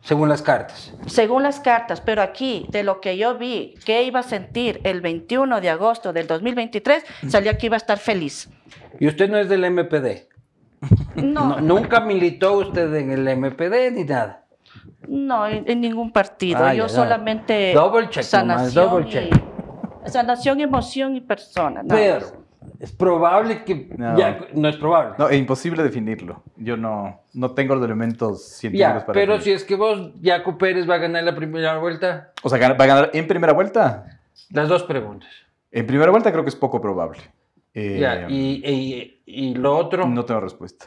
Según las cartas. Según las cartas, pero aquí, de lo que yo vi, que iba a sentir el 21 de agosto del 2023, salió que iba a estar feliz. ¿Y usted no es del MPD? No, nunca militó usted en el MPD ni nada. No, en, ningún partido. Ah, yo ya, solamente Double check nomás, double y- check. sanación, emoción y persona. Pero. Es probable que No. ya no es probable. No, es imposible definirlo. Yo no, no tengo los elementos científicos ya, para pero definirlo. si es que vos, Jaco Pérez va a ganar la primera vuelta, O sea, ¿gana- ¿va a ganar en primera vuelta? las dos preguntas. En primera vuelta creo que es poco probable. Eh, Ya, y, y- y lo otro, No tengo respuesta.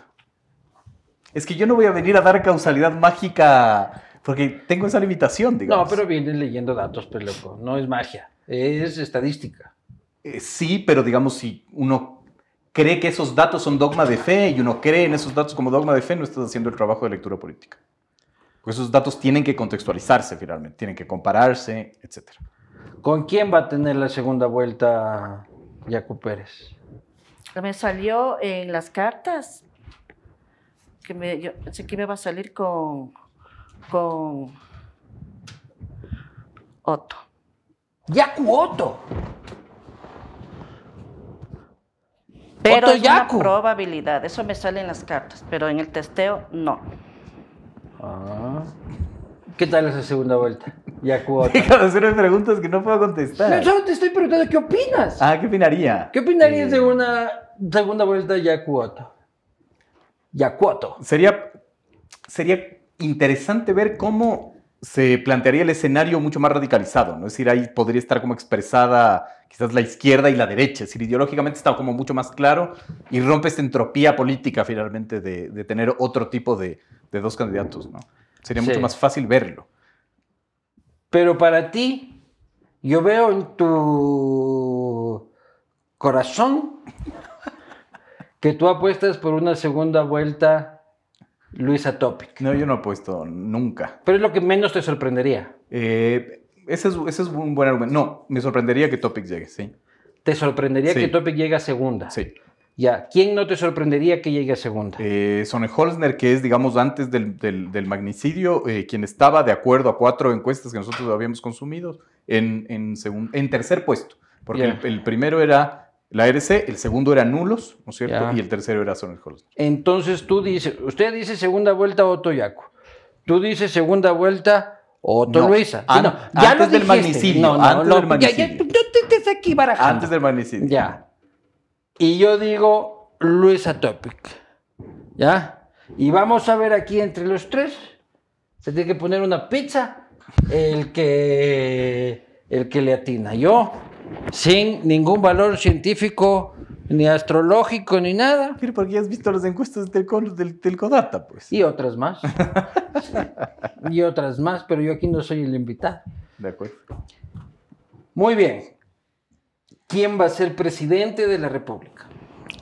Es que yo no voy a venir a dar causalidad mágica porque tengo esa limitación, no, digamos. pero vienes leyendo datos, pero loco, no es magia, es estadística. Eh, sí, pero digamos, si uno cree que esos datos son dogma de fe y uno cree en esos datos como dogma de fe, no estás haciendo el trabajo de lectura política. Porque esos datos tienen que contextualizarse finalmente, tienen que compararse, etc. ¿Con quién va a tener la segunda vuelta Jaco Pérez? Me salió en las cartas que me, yo pensé que me iba a salir con, con Otto. Yacu Otto. Pero es una Yacu. probabilidad, eso me sale en las cartas, pero en el testeo no. Ah. ¿Qué tal esa segunda vuelta? Yacu Otto. Deja de hacerme preguntas que no puedo contestar. No, solo te estoy preguntando qué opinas. Ah, ¿qué opinaría? ¿Qué opinarías Eh, de una segunda vuelta Yacu Otto? Yacu Otto. Sería, sería interesante ver cómo se plantearía el escenario mucho más radicalizado, ¿no? Es decir, ahí podría estar como expresada quizás la izquierda y la derecha, es decir, ideológicamente está como mucho más claro y rompe esta entropía política finalmente de, de tener otro tipo de, de dos candidatos, ¿no? Sería Sí. mucho más fácil verlo. Pero para ti, yo veo en tu corazón que tú apuestas por una segunda vuelta Luisa Topic. No, yo no apuesto nunca. Pero es lo que menos te sorprendería. Eh, ese, es, ese es un buen argumento. No, me sorprendería que Topic llegue, sí. Te sorprendería Sí. que Topic llegue a segunda. Sí. Ya. ¿Quién no te sorprendería que llegue a segunda? Eh, Sone Holzner, que es, digamos, antes del, del- del magnicidio, eh, quien estaba de acuerdo a cuatro encuestas que nosotros habíamos consumido, en, en, segun- en tercer puesto. Porque el primero era la RC, el segundo era nulos, ¿no es cierto? Ya. Y el tercero era Sone Holzner. Entonces tú dices, usted dice segunda vuelta Otto Yaco. Tú dices segunda vuelta Otto No, Luisa. Sí, antes lo del magnicidio, No, antes del magnicidio. ya, tú te, te aquí barajando. Antes del magnicidio. Ya. Y yo digo Luisa Topic. ¿Ya? Y vamos a ver aquí entre los tres. Se tiene que poner una pizza. El que, el que le atina. Yo, sin ningún valor científico, ni astrológico, ni nada. Pero porque ya has visto las encuestas del, del, del Codata, pues. Y otras más. y otras más, pero yo aquí no soy el invitado. De acuerdo. Muy bien. ¿Quién va a ser presidente de la República?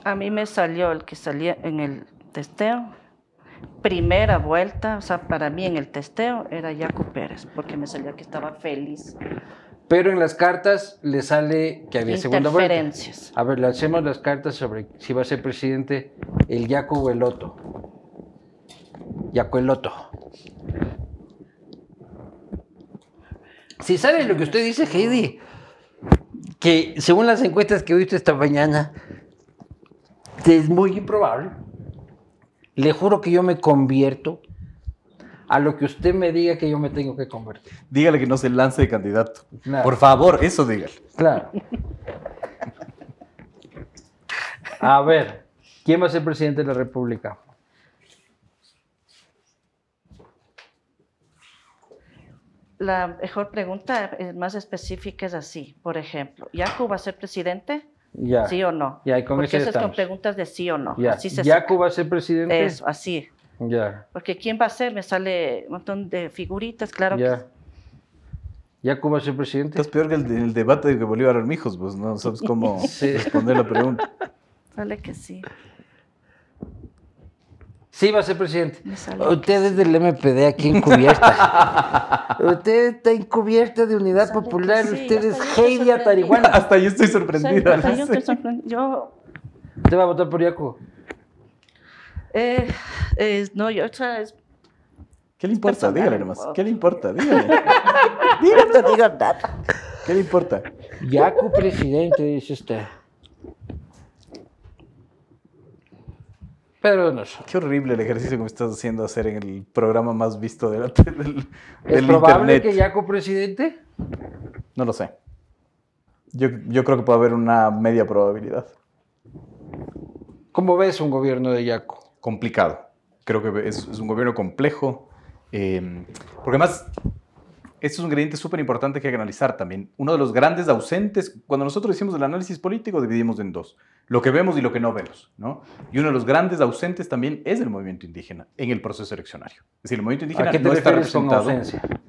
A mí me salió el que salía en el testeo. Primera vuelta, o sea, para mí en el testeo era Jaco Pérez, porque me salía que estaba feliz. Pero en las cartas le sale que había segunda vuelta. A ver, le hacemos las cartas sobre si va a ser presidente el Yaco o el Loto. Yaco el Loto. Si sale lo que usted dice, Heidi, que según las encuestas que he visto esta mañana, es muy improbable. Le juro que yo me convierto a lo que usted me diga que yo me tengo que convertir. Dígale que no se lance de candidato. Claro. Por favor, eso dígale. Claro. A ver, ¿quién va a ser presidente de la República? La mejor pregunta eh, más específica es así. Por ejemplo, ¿Yaco va a ser presidente? Ya. ¿Sí o no? Ya, y con Porque eso es con preguntas de sí o no. Ya. Así se ¿Yacu va a ser presidente? Eso, así. Ya. Porque ¿quién va a ser? Me sale un montón de figuritas, claro. Ya. ¿Yacu va a ser presidente? Estás peor que el, el debate de que Bolívar Armijos, pues no sabes cómo Sí. responder la pregunta. Que, sale que sí. Sí, va a ser presidente. Me sale Usted es del MPD aquí encubierta. Usted está encubierta de Unidad Sale que Popular. sí, Usted es Heidi. Atarihuana. Hasta yo estoy sorprendida. hasta no yo, estoy sorprendida. Yo, ¿Usted va a votar por Yacu? Eh, eh, no, yo, o sea, es- ¿Qué le importa? personal, Dígale nomás. ¿Qué le importa? Dígale. No te digo nada. ¿Qué le importa? Yacu presidente, dice usted. Pedro Donoso. Qué horrible el ejercicio que me estás haciendo hacer en el programa más visto de la- del, ¿Es del probable internet. que Yacu presidente? No lo sé. Yo, yo creo que puede haber una media probabilidad. ¿Cómo ves un gobierno de Yacu? Complicado. Creo que es, es un gobierno complejo. eh, porque además, esto es un ingrediente súper importante que hay que analizar también. Uno de los grandes ausentes, cuando nosotros hicimos el análisis político, dividimos en dos. Lo que vemos y lo que no vemos. ¿no? Y uno de los grandes ausentes también es el movimiento indígena en el proceso eleccionario. Es decir, el movimiento indígena ¿A qué te no está representado.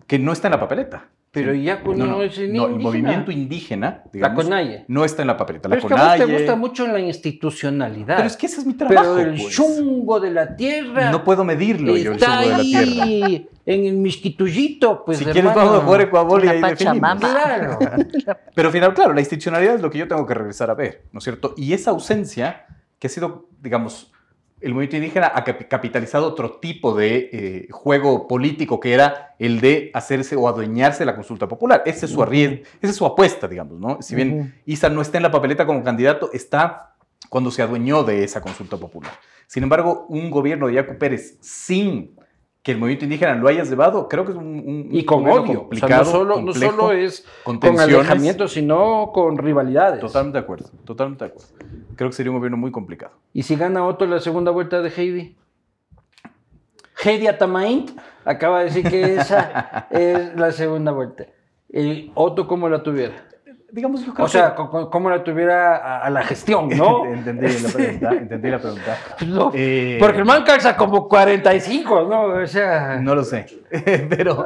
Que no está en la papeleta. Pero Sí. Yacu no, es ni no, el indígena. movimiento indígena, La digamos, CONAIE. no está en la papeleta. Pero La es que a vos te gusta mucho la institucionalidad. Pero es que ese es mi trabajo. Pero el pues. chungo de la tierra No puedo medirlo yo, el está chungo de la tierra. ahí en el misquituyito, pues si quieres vamos a jugar Ecuador y La ahí definimos. Claro. Pero al final, claro, la institucionalidad es lo que yo tengo que regresar a ver, ¿no es cierto? Y esa ausencia que ha sido, digamos, el movimiento indígena ha capi- capitalizado otro tipo de eh, juego político que era el de hacerse o adueñarse de la consulta popular. Ese es su arriesgo, esa es su apuesta, digamos, ¿no? Si bien. Isa no está en la papeleta como candidato, está cuando se adueñó de esa consulta popular. Sin embargo, un gobierno de Yacu Pérez sin que el movimiento indígena lo haya llevado, creo que es un, un- Y con odio. O sea, no solo, no solo es con alejamiento, sino con rivalidades. Totalmente de acuerdo, totalmente de acuerdo. Creo que sería un gobierno muy complicado. ¿Y si gana Otto la segunda vuelta de Heidi? Heidi Atamain acaba de decir que esa es la segunda vuelta. ¿Y Otto cómo la tuviera? Digamos, yo creo O sea, cómo la tuviera a, a la gestión, ¿no? entendí la pregunta, entendí la pregunta. No, Eh, Porque el man calza como 45, ¿no? O sea... No lo sé, pero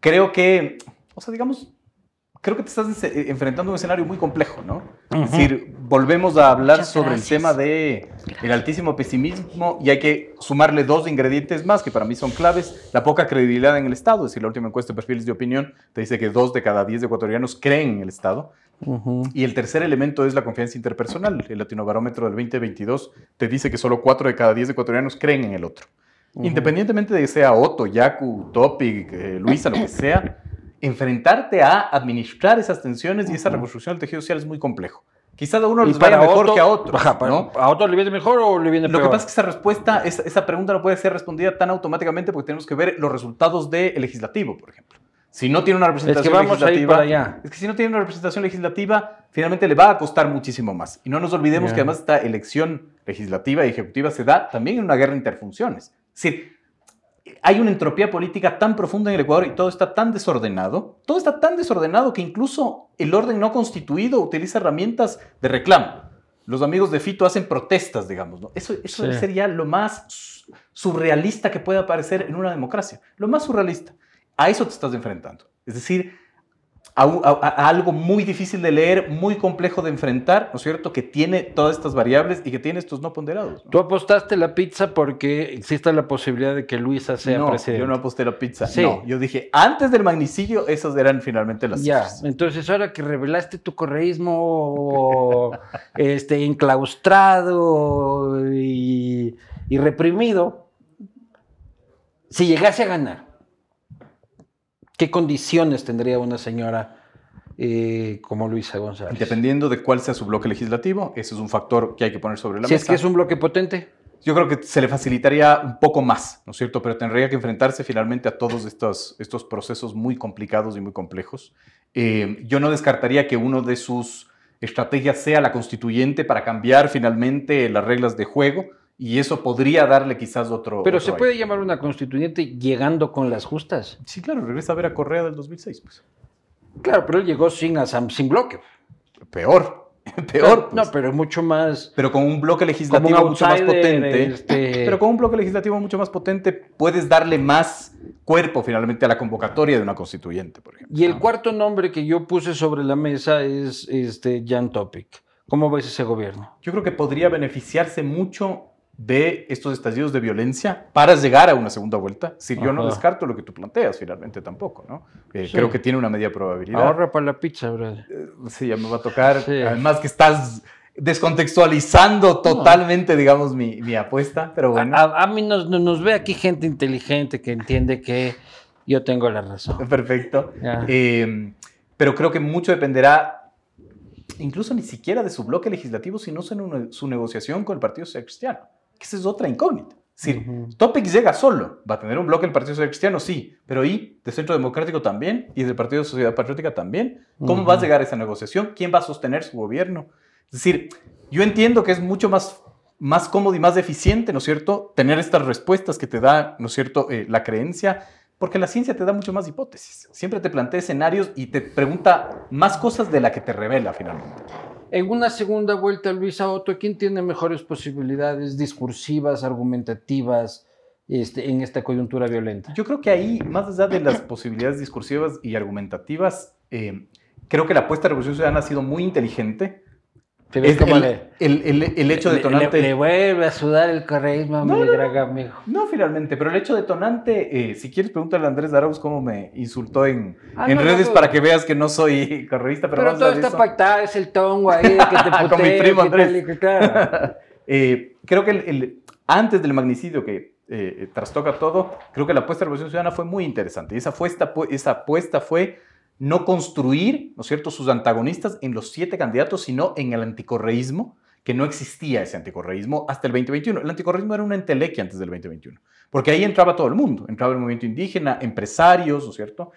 creo que, o sea, digamos, creo que te estás eh, enfrentando a un escenario muy complejo, ¿no? Es decir, volvemos a hablar Muchas sobre gracias. el tema de el altísimo pesimismo y hay que sumarle dos ingredientes más que para mí son claves, la poca credibilidad en el Estado, es decir, la última encuesta de perfiles de opinión te dice que dos de cada diez ecuatorianos creen en el Estado. Ujú. Y el tercer elemento es la confianza interpersonal. El Latinobarómetro del 2022 te dice que solo 4 de cada 10 ecuatorianos creen en el otro. Independientemente de que sea Otto, Yacu, Topic, eh, Luisa, lo que sea, enfrentarte a administrar esas tensiones y esa reconstrucción del tejido social es muy complejo. Quizás a uno les vaya mejor que a para- ¿no? ¿A Otto le viene mejor o le viene Lo peor? que pasa es que esa respuesta, esa, esa pregunta no puede ser respondida tan automáticamente porque tenemos que ver los resultados del legislativo, por ejemplo. Si no tiene una Es representación que vamos a ir legislativa, para allá. es que si no tiene una representación legislativa, finalmente le va a costar muchísimo más. Y no nos olvidemos que además esta elección legislativa y ejecutiva se da también en una guerra de interfunciones. Es decir, hay una entropía política tan profunda en el Ecuador y todo está tan desordenado, todo está tan desordenado que incluso el orden no constituido utiliza herramientas de reclamo. Los amigos de Fito hacen protestas, digamos. ¿no? Eso, eso Sí. sería lo más su- surrealista que pueda aparecer en una democracia. Lo más surrealista. A eso te estás enfrentando. Es decir, a, u- a- a algo muy difícil de leer, muy complejo de enfrentar, ¿no es cierto? Que tiene todas estas variables y que tiene estos no ponderados. ¿no? Tú apostaste la pizza porque existe la posibilidad de que Luisa sea no, presidente. yo no aposté la pizza. Sí. No, yo dije, antes del magnicidio, esas eran finalmente las Ya, cifras. entonces ahora que revelaste tu correísmo este, enclaustrado y, y reprimido, si llegase a ganar, ¿qué condiciones tendría una señora eh, como Luisa González? Dependiendo de cuál sea su bloque legislativo, ese es un factor que hay que poner sobre la Si es mesa. que es un bloque potente. Yo creo que se le facilitaría un poco más, ¿no es cierto? Pero tendría que enfrentarse finalmente a todos estos, estos procesos muy complicados y muy complejos. Eh, yo no descartaría que uno de sus estrategias sea la constituyente para cambiar finalmente las reglas de juego y eso podría darle quizás otro... Pero otro se aire. puede llamar una constituyente llegando con las justas. Sí, claro, regresa a ver a Correa del 2006, pues. Claro, pero él llegó sin, asam- sin bloque. Peor, peor. No, pues. pero mucho más... Pero con un bloque legislativo un mucho más potente. este- Pero con un bloque legislativo mucho más potente puedes darle más cuerpo finalmente a la convocatoria de una constituyente, por ejemplo. Y el ¿no? cuarto nombre que yo puse sobre la mesa es este Jan Topic. ¿Cómo ves ese gobierno? Yo creo que podría beneficiarse mucho de estos estallidos de violencia para llegar a una segunda vuelta. Si yo no descarto lo que tú planteas finalmente tampoco, ¿no? Eh, Sí. Creo que tiene una media probabilidad. Ahorra para la pizza, brother. Eh, Sí, ya me va a tocar. Sí. Además que estás descontextualizando totalmente, digamos, mi, apuesta, pero bueno. A, mí nos, nos, ve aquí gente inteligente que entiende que yo tengo la razón. Perfecto. Em, pero creo que mucho dependerá, incluso ni siquiera de su bloque legislativo, sino en su negociación con el Partido Social Cristiano, que esa es otra incógnita. Es decir, Topic llega solo, va a tener un bloque del Partido Social Cristiano, sí, pero ¿y de Centro Democrático también? ¿Y del Partido Sociedad Patriótica también? ¿Cómo va a llegar a esa negociación? ¿Quién va a sostener su gobierno? Es decir, yo entiendo que es mucho más, más cómodo y más eficiente, ¿no es cierto?, tener estas respuestas que te da, ¿no es cierto?, eh, la creencia, porque la ciencia te da mucho más hipótesis. Siempre te plantea escenarios y te pregunta más cosas de la que te revela finalmente. En una segunda vuelta, Luisa Otto, ¿quién tiene mejores posibilidades discursivas, argumentativas este, en esta coyuntura violenta? Yo creo que ahí, más allá de las posibilidades discursivas y argumentativas, eh, creo que la apuesta de ha sido muy inteligente es el, el, el, hecho detonante. Le, vuelve a sudar el correísmo a mi no, amigo. No, finalmente, pero el hecho detonante, eh, si quieres pregúntale a Andrés Arauz cómo me insultó en, ah, en redes para que veas que no soy correísta. Pero, pero todo está pactado, es el tongo ahí de que te puteo, Con mi primo Andrés. eh, creo que el, antes del magnicidio que eh, trastoca todo, creo que la apuesta de la Revolución Ciudadana fue muy interesante. Y esa apuesta, esa apuesta fue no construir, ¿no es cierto?, sus antagonistas en los siete candidatos, sino en el anticorreísmo, que no existía ese anticorreísmo hasta el 2021. El anticorreísmo era una entelequia antes del 2021, porque ahí entraba todo el mundo, entraba el movimiento indígena, empresarios, ¿no es cierto?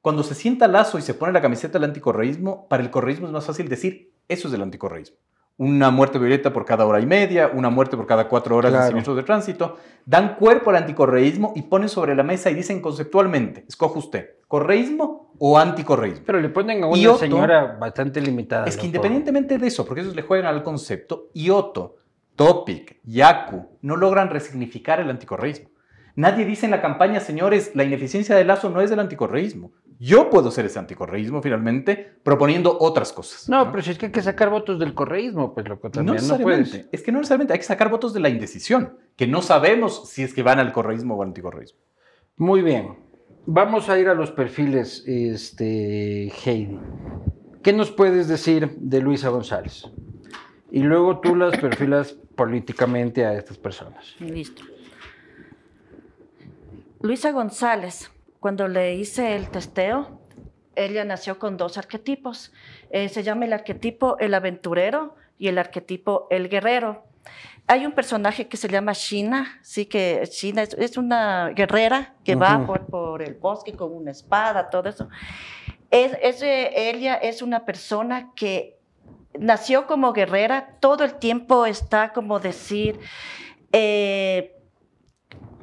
Cuando se sienta Lazo y se pone la camiseta del anticorreísmo, para el correísmo es más fácil decir, eso es el anticorreísmo una muerte violenta por cada hora y media, una muerte por cada cuatro horas de siniestros de tránsito, dan cuerpo al anticorreísmo y ponen sobre la mesa y dicen conceptualmente, escoge usted, ¿correísmo o anticorreísmo? Pero le ponen a una señora bastante limitada. Es que independientemente de eso, porque ellos le juegan al concepto, Ioto, Topic, Yaku, no logran resignificar el anticorreísmo. Nadie dice en la campaña, señores, la ineficiencia de Lazo no es del anticorreísmo. Yo puedo ser ese anticorreísmo finalmente proponiendo otras cosas. No, pero si es que hay que sacar votos del correísmo, pues lo que también no, no puedes. Es que no necesariamente hay que sacar votos de la indecisión, que no sabemos si es que van al correísmo o al anticorreísmo. Muy bien. Vamos a ir a los perfiles, este, Heidi. ¿Qué nos puedes decir de Luisa González? Y luego tú las perfilas políticamente a estas personas. Listo. Luisa González cuando le hice el testeo, ella nació con dos arquetipos. Eh, se llama el arquetipo el aventurero y el arquetipo el guerrero. Hay un personaje que se llama Shina, sí que Shina es, una guerrera que va por, el bosque con una espada, todo eso. Es, ella es una persona que nació como guerrera, todo el tiempo está como decir eh,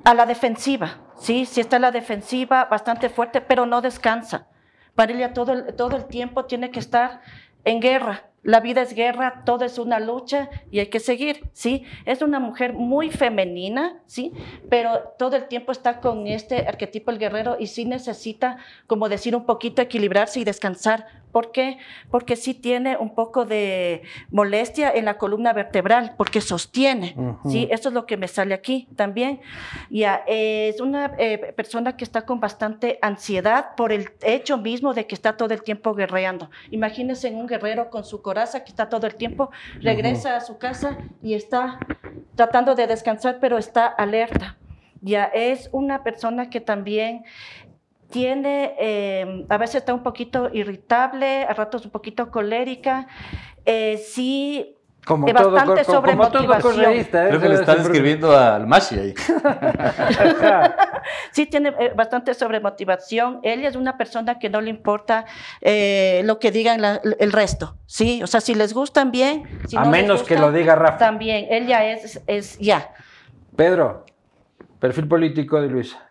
a la defensiva Sí, sí está en la defensiva, bastante fuerte, pero no descansa. Para todo todo el tiempo tiene que estar en guerra. La vida es guerra, todo es una lucha y hay que seguir, ¿sí? Es una mujer muy femenina, ¿sí? Pero todo el tiempo está con este arquetipo el guerrero y sí necesita, como decir, un poquito equilibrarse y descansar ¿Por qué? Porque sí tiene un poco de molestia en la columna vertebral, porque sostiene, ¿sí? Eso es lo que me sale aquí también. Ya, es una eh, persona que está con bastante ansiedad por el hecho mismo de que está todo el tiempo guerreando. Imagínense un guerrero con su coraza que está todo el tiempo, regresa a su casa y está tratando de descansar, pero está alerta. Ya es una persona que también tiene, eh, a veces está un poquito irritable, a ratos un poquito colérica, eh, sí, como bastante todo, sobre como motivación. ¿eh? Creo que le están escribiendo al Mashi ahí. sí, tiene bastante sobre motivación. Ella es una persona que no le importa lo que digan el resto, ¿sí? O sea, si les gustan bien. Si a menos que lo diga Rafa. También, ella es, es ya. Pedro, perfil político de Luisa.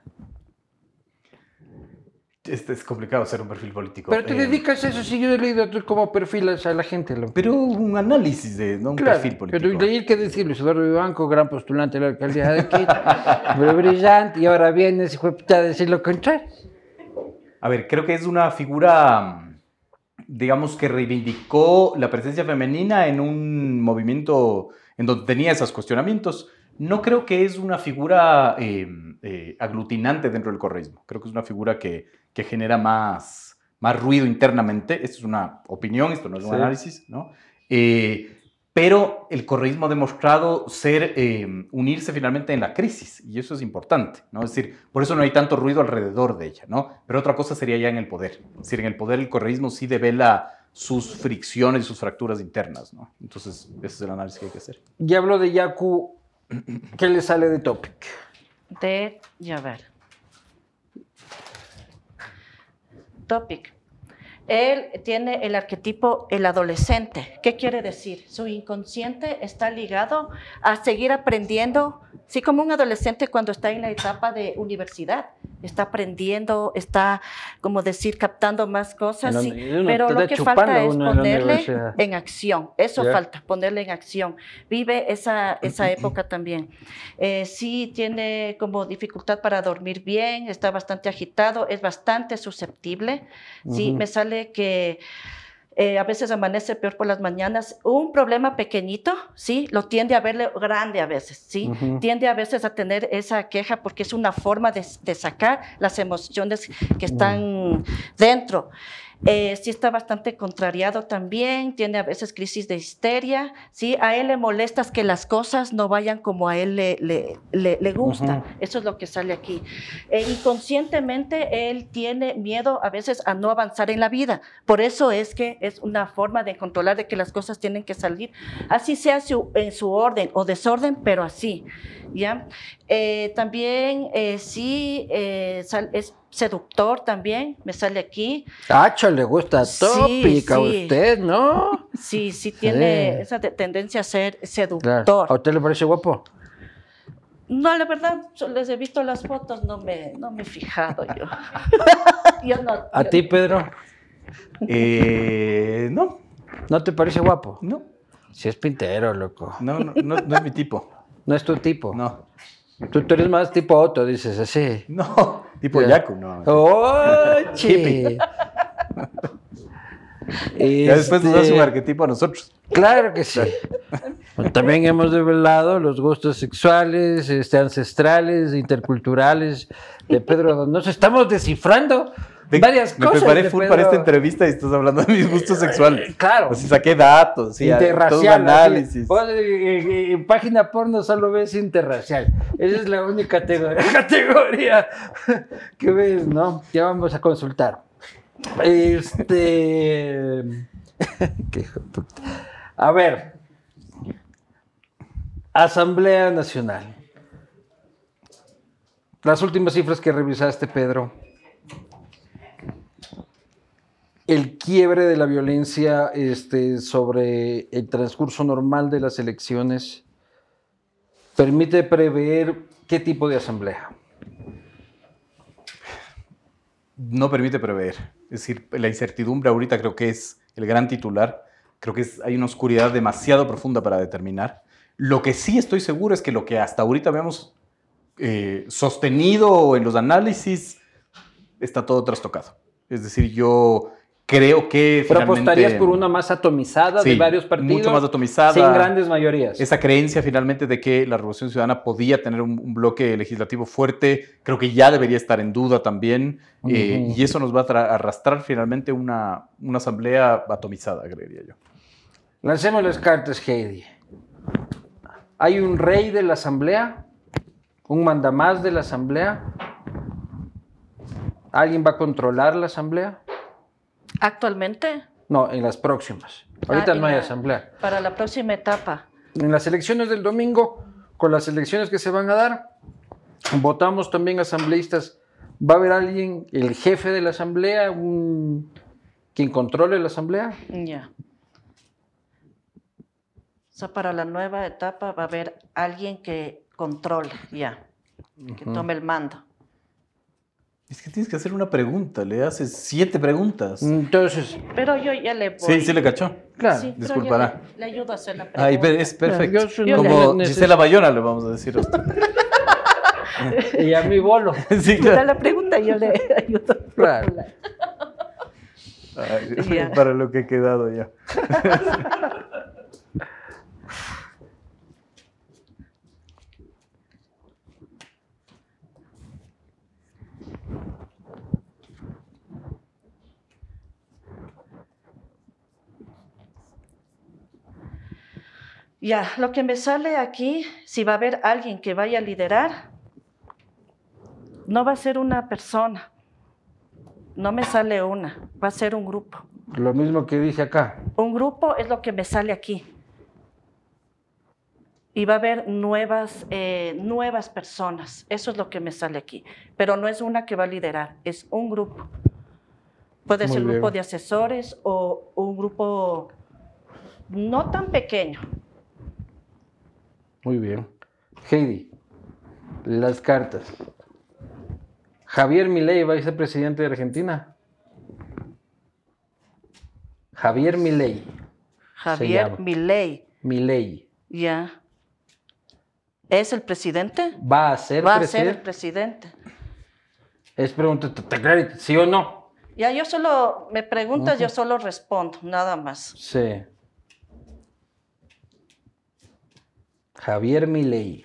Este es complicado ser un perfil político. Pero te eh, dedicas a eso, si yo he leído cómo perfilas a la gente. Pero un análisis de no un perfil político. Pero hay que decir, Luis Eduardo Vivanco, gran postulante de la alcaldía de muy brillante, y ahora vienes y fue a decir lo contrario. A ver, creo que es una figura, digamos, que reivindicó la presencia femenina en un movimiento en donde tenía esos cuestionamientos. No creo que es una figura eh, eh, aglutinante dentro del correísmo. Creo que es una figura que que genera más, más ruido internamente. Esto es una opinión, esto no es un análisis, ¿no? Eh, pero el correísmo ha demostrado ser, eh, unirse finalmente en la crisis, y eso es importante, ¿no? Es decir, por eso no hay tanto ruido alrededor de ella, ¿no? Pero otra cosa sería ya en el poder. Es decir, en el poder el correísmo sí devela sus fricciones, sus fracturas internas, ¿no? Entonces, ese es el análisis que hay que hacer. Y hablo de Yaku, ¿qué le sale de Topic? De, ya. Topic. Él tiene el arquetipo el adolescente. ¿Qué quiere decir? Su inconsciente está ligado a seguir aprendiendo, sí, como un adolescente cuando está en la etapa de universidad. Está aprendiendo, está, como decir, captando más cosas, la- sí, pero lo que falta es en ponerle en acción. Eso falta, ponerle en acción. Vive esa, esa época también. Eh, sí tiene como dificultad para dormir bien, está bastante agitado, es bastante susceptible. Sí, me sale que eh, a veces amanece peor por las mañanas. Un problema pequeñito, sí, lo tiende a verle grande a veces, sí. Tiende a veces a tener esa queja porque es una forma de, de sacar las emociones que están dentro. Eh, sí está bastante contrariado también, tiene a veces crisis de histeria, ¿sí? A él le molestas que las cosas no vayan como a él le, le, le- le gusta. Ujú. Eso es lo que sale aquí. Eh, inconscientemente él tiene miedo a veces a no avanzar en la vida. Por eso es que es una forma de controlar de que las cosas tienen que salir, así sea su- en su orden o desorden, pero así. ¿ya? Eh, también eh, sí eh, sal- es seductor también, me sale aquí. Hacho, le gusta Sí, Topic a usted, ¿no? Sí, sí tiene Sí. esa de- tendencia a ser Claro. seductor. ¿A usted le parece guapo? No, la verdad, les he visto las fotos, no me, no me he fijado yo. Yo no- ¿A yo- ti, Pedro? Eh, no, ¿No te parece guapo? no, Si es pintero, loco. no, no, no, no es mi tipo. No es tu tipo. No, Tú, tú eres más tipo Otto, dices así. no, tipo Ya. Yaku, no. ¡Oh, Hippie. Ya después nos hace un Este, arquetipo a nosotros. Claro que sí. Bueno, También hemos develado los gustos sexuales, este, ancestrales, interculturales de Pedro. Nos estamos descifrando Varias me cosas. preparé de full Pedro. para esta entrevista y estás hablando de mis gustos sexuales. Claro. Así saqué datos, sí, todo un análisis. Vos, eh, eh, página porno solo ves interracial. Esa es la única categoría, categoría que ves, ¿no? Ya vamos a consultar. Este. Qué hijo de puta. A ver. Asamblea Nacional. Las últimas cifras que revisaste, Pedro. El quiebre de la violencia este, sobre el transcurso normal de las elecciones permite prever qué tipo de asamblea. no permite prever. Es decir, la incertidumbre ahorita creo que es el gran titular. Creo que hay una oscuridad demasiado profunda para determinar. Lo que sí estoy seguro es que lo que hasta ahorita habíamos eh, sostenido en los análisis está todo trastocado. Es decir, yo creo que Pero finalmente apostarías por una más atomizada de Sí, varios partidos. mucho más atomizada. Sin grandes mayorías. esa creencia finalmente de que la Revolución Ciudadana podía tener un, un bloque legislativo fuerte, creo que ya debería estar en duda también, eh, y eso nos va a tra- arrastrar finalmente una, una asamblea atomizada, creería yo. Lancemos las cartas, Heidi. ¿Hay un rey de la asamblea? ¿Un mandamás de la asamblea? ¿Alguien va a controlar la asamblea? Actualmente, No, en las próximas. Ahorita Ah, en no hay la- asamblea. para la próxima etapa. En las elecciones del domingo, con las elecciones que se van a dar, votamos también asambleístas. ¿Va a haber alguien, el jefe de la asamblea, un, quien controle la asamblea? Ya. O sea, para la nueva etapa va a haber alguien que controle, ya, que tome el mando. Es que tienes que hacer una pregunta, le haces siete preguntas. Entonces, Pero yo ya le voy. Sí, sí le cachó. claro. Sí, disculpará. Le, le ayudo a hacer la pregunta. Ahí pe- es perfecto. Yo Como Gisela Bayona le vamos a decir a usted. Y a mi bolo. sí, Da claro. la pregunta y yo le ayudo. a Claro. formular. Ay. Para lo que he quedado ya. Ya, lo que me sale aquí, si va a haber alguien que vaya a liderar, no va a ser una persona, no me sale una, va a ser un grupo. Lo mismo que dije acá. Un grupo es lo que me sale aquí. Y va a haber nuevas, eh, nuevas personas, eso es lo que me sale aquí. Pero no es una que va a liderar, es un grupo. Puede Muy ser un grupo de asesores o un grupo no tan pequeño. Muy bien. Heidi, las cartas. Javier Milei va a ser presidente de Argentina. Javier Milei. Javier. Milei, Milei. ya. ¿Es el presidente? Va a ser Va a ser el presidente. Es pregunta, ¿te- te clarita, ¿sí o no? Ya, yo solo, me preguntas, yo solo respondo, nada más. Sí. Javier Milei.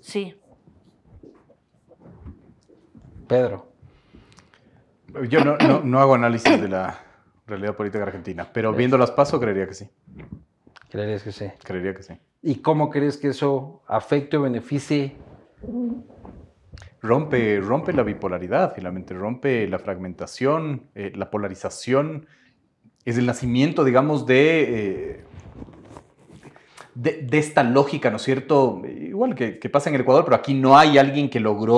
Sí. Pedro. Yo no, no- no hago análisis de la realidad política argentina, pero viéndolas paso, creería que sí. ¿Creerías que sí? Creería que sí. ¿Y cómo crees que eso afecte o beneficie? Rompe, rompe la bipolaridad, finalmente, rompe la fragmentación, eh, la polarización. Es el nacimiento, digamos, de, eh, de, de esta lógica, ¿no es cierto? Igual que, que pasa en el Ecuador, pero aquí no hay alguien que logró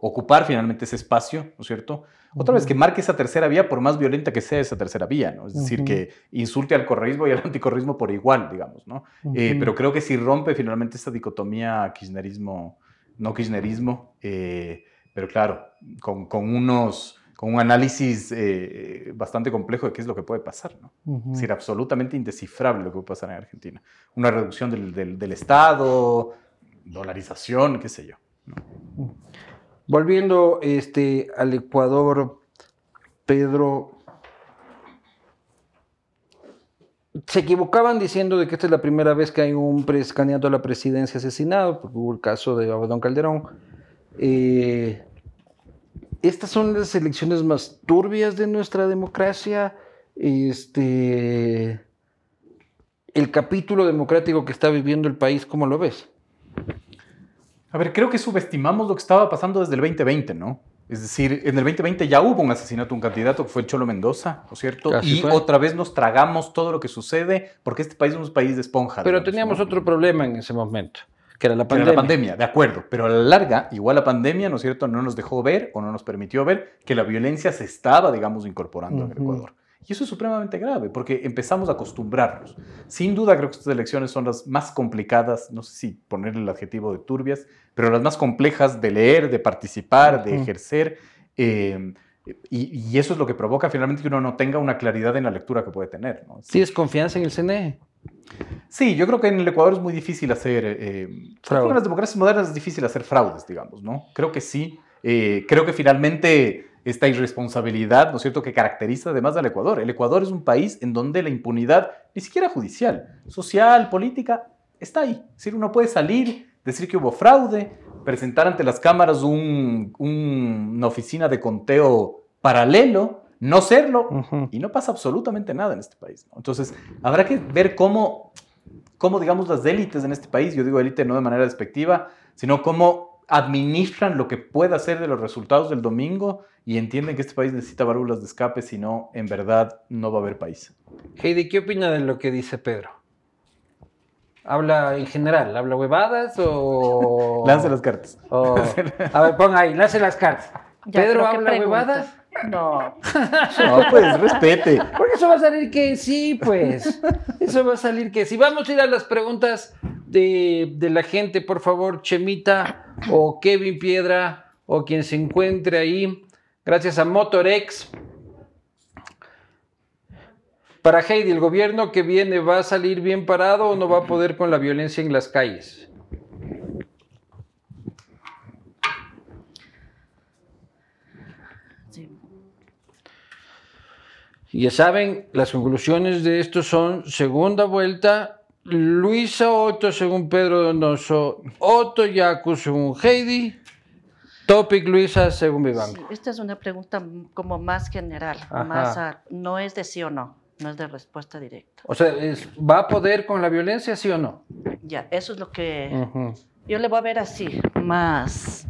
ocupar finalmente ese espacio, ¿no es cierto? Otra vez, que marque esa tercera vía, por más violenta que sea esa tercera vía, ¿no? Es decir, que insulte al correísmo y al anticorreísmo por igual, digamos, ¿no? Eh, pero creo que sí rompe finalmente esta dicotomía kirchnerismo, no kirchnerismo, eh, pero claro, con, con unos, con un análisis eh, bastante complejo de qué es lo que puede pasar, ¿no? Es decir, absolutamente indescifrable lo que puede pasar en Argentina. Una reducción del, del- del Estado, dolarización, qué sé yo. Volviendo este, al Ecuador, Pedro, se equivocaban diciendo de que esta es la primera vez que hay un candidato a la presidencia asesinado, porque hubo el caso de Abadón Calderón. Eh, estas son las elecciones más turbias de nuestra democracia. Este, el capítulo democrático que está viviendo el país, ¿cómo lo ves? A ver, creo que subestimamos lo que estaba pasando desde el 2020, ¿no? Es decir, en el 2020 ya hubo un asesinato de un candidato que fue el Cholo Mendoza, ¿no es cierto? Y fue. otra vez nos tragamos todo lo que sucede porque este país es un país de esponja. Pero digamos, teníamos ¿no? otro problema en ese momento, que era la Que era pandemia. la pandemia, de acuerdo. Pero a la larga, igual la pandemia, ¿no es cierto?, no nos dejó ver o no nos permitió ver que la violencia se estaba, digamos, incorporando en el. Ecuador. Y eso es supremamente grave porque empezamos a acostumbrarnos. Sin duda, creo que estas elecciones son las más complicadas, no sé si ponerle el adjetivo de turbias, pero las más complejas de leer, de participar, de ejercer. eh, y, y eso es lo que provoca finalmente que uno no tenga una claridad en la lectura que puede tener. ¿no? ¿Tienes confianza en el CNE? Sí, yo creo que en el Ecuador es muy difícil hacer, eh, en las democracias modernas es difícil hacer fraudes, digamos, ¿no? Creo que sí. Eh, creo que finalmente esta irresponsabilidad, ¿no es cierto?, que caracteriza además al Ecuador. El Ecuador es un país en donde la impunidad, ni siquiera judicial, social, política, está ahí. Es decir, uno puede salir, decir que hubo fraude, presentar ante las cámaras un- un- una oficina de conteo paralelo, no serlo, Ujú. y no pasa absolutamente nada en este país. ¿no? Entonces, habrá que ver cómo, cómo, digamos, las élites en este país, yo digo élite no de manera despectiva, sino cómo administran lo que pueda ser de los resultados del domingo y entienden que este país necesita válvulas de escape, si no, en verdad, no va a haber país. Heidi, ¿qué opina de lo que dice Pedro? ¿Habla en general? ¿Habla huevadas o...? Lance las cartas. o- A ver, pon ahí, lance las cartas. Ya, ¿Pedro pero ¿qué habla huevadas? No, No, pues, respete. Porque eso va a salir que sí, pues. Eso va a salir que sí. Vamos a ir a las preguntas de, de la gente, por favor, Chemita o Kevin Piedra o quien se encuentre ahí. Gracias a Motorex. Para Heidi, ¿el gobierno que viene va a salir bien parado o no va a poder con la violencia en las calles? sí. Y Ya saben, las conclusiones de esto son segunda vuelta, Luisa Otto según Pedro Donoso, Otto Yacu según Heidi, topic, Luisa, según Vivanco. Sí, esta es una pregunta como más general, más no es de sí o no, no es de respuesta directa. O sea, ¿va a poder con la violencia, sí o no? Ya, eso es lo que yo le voy a ver así, más...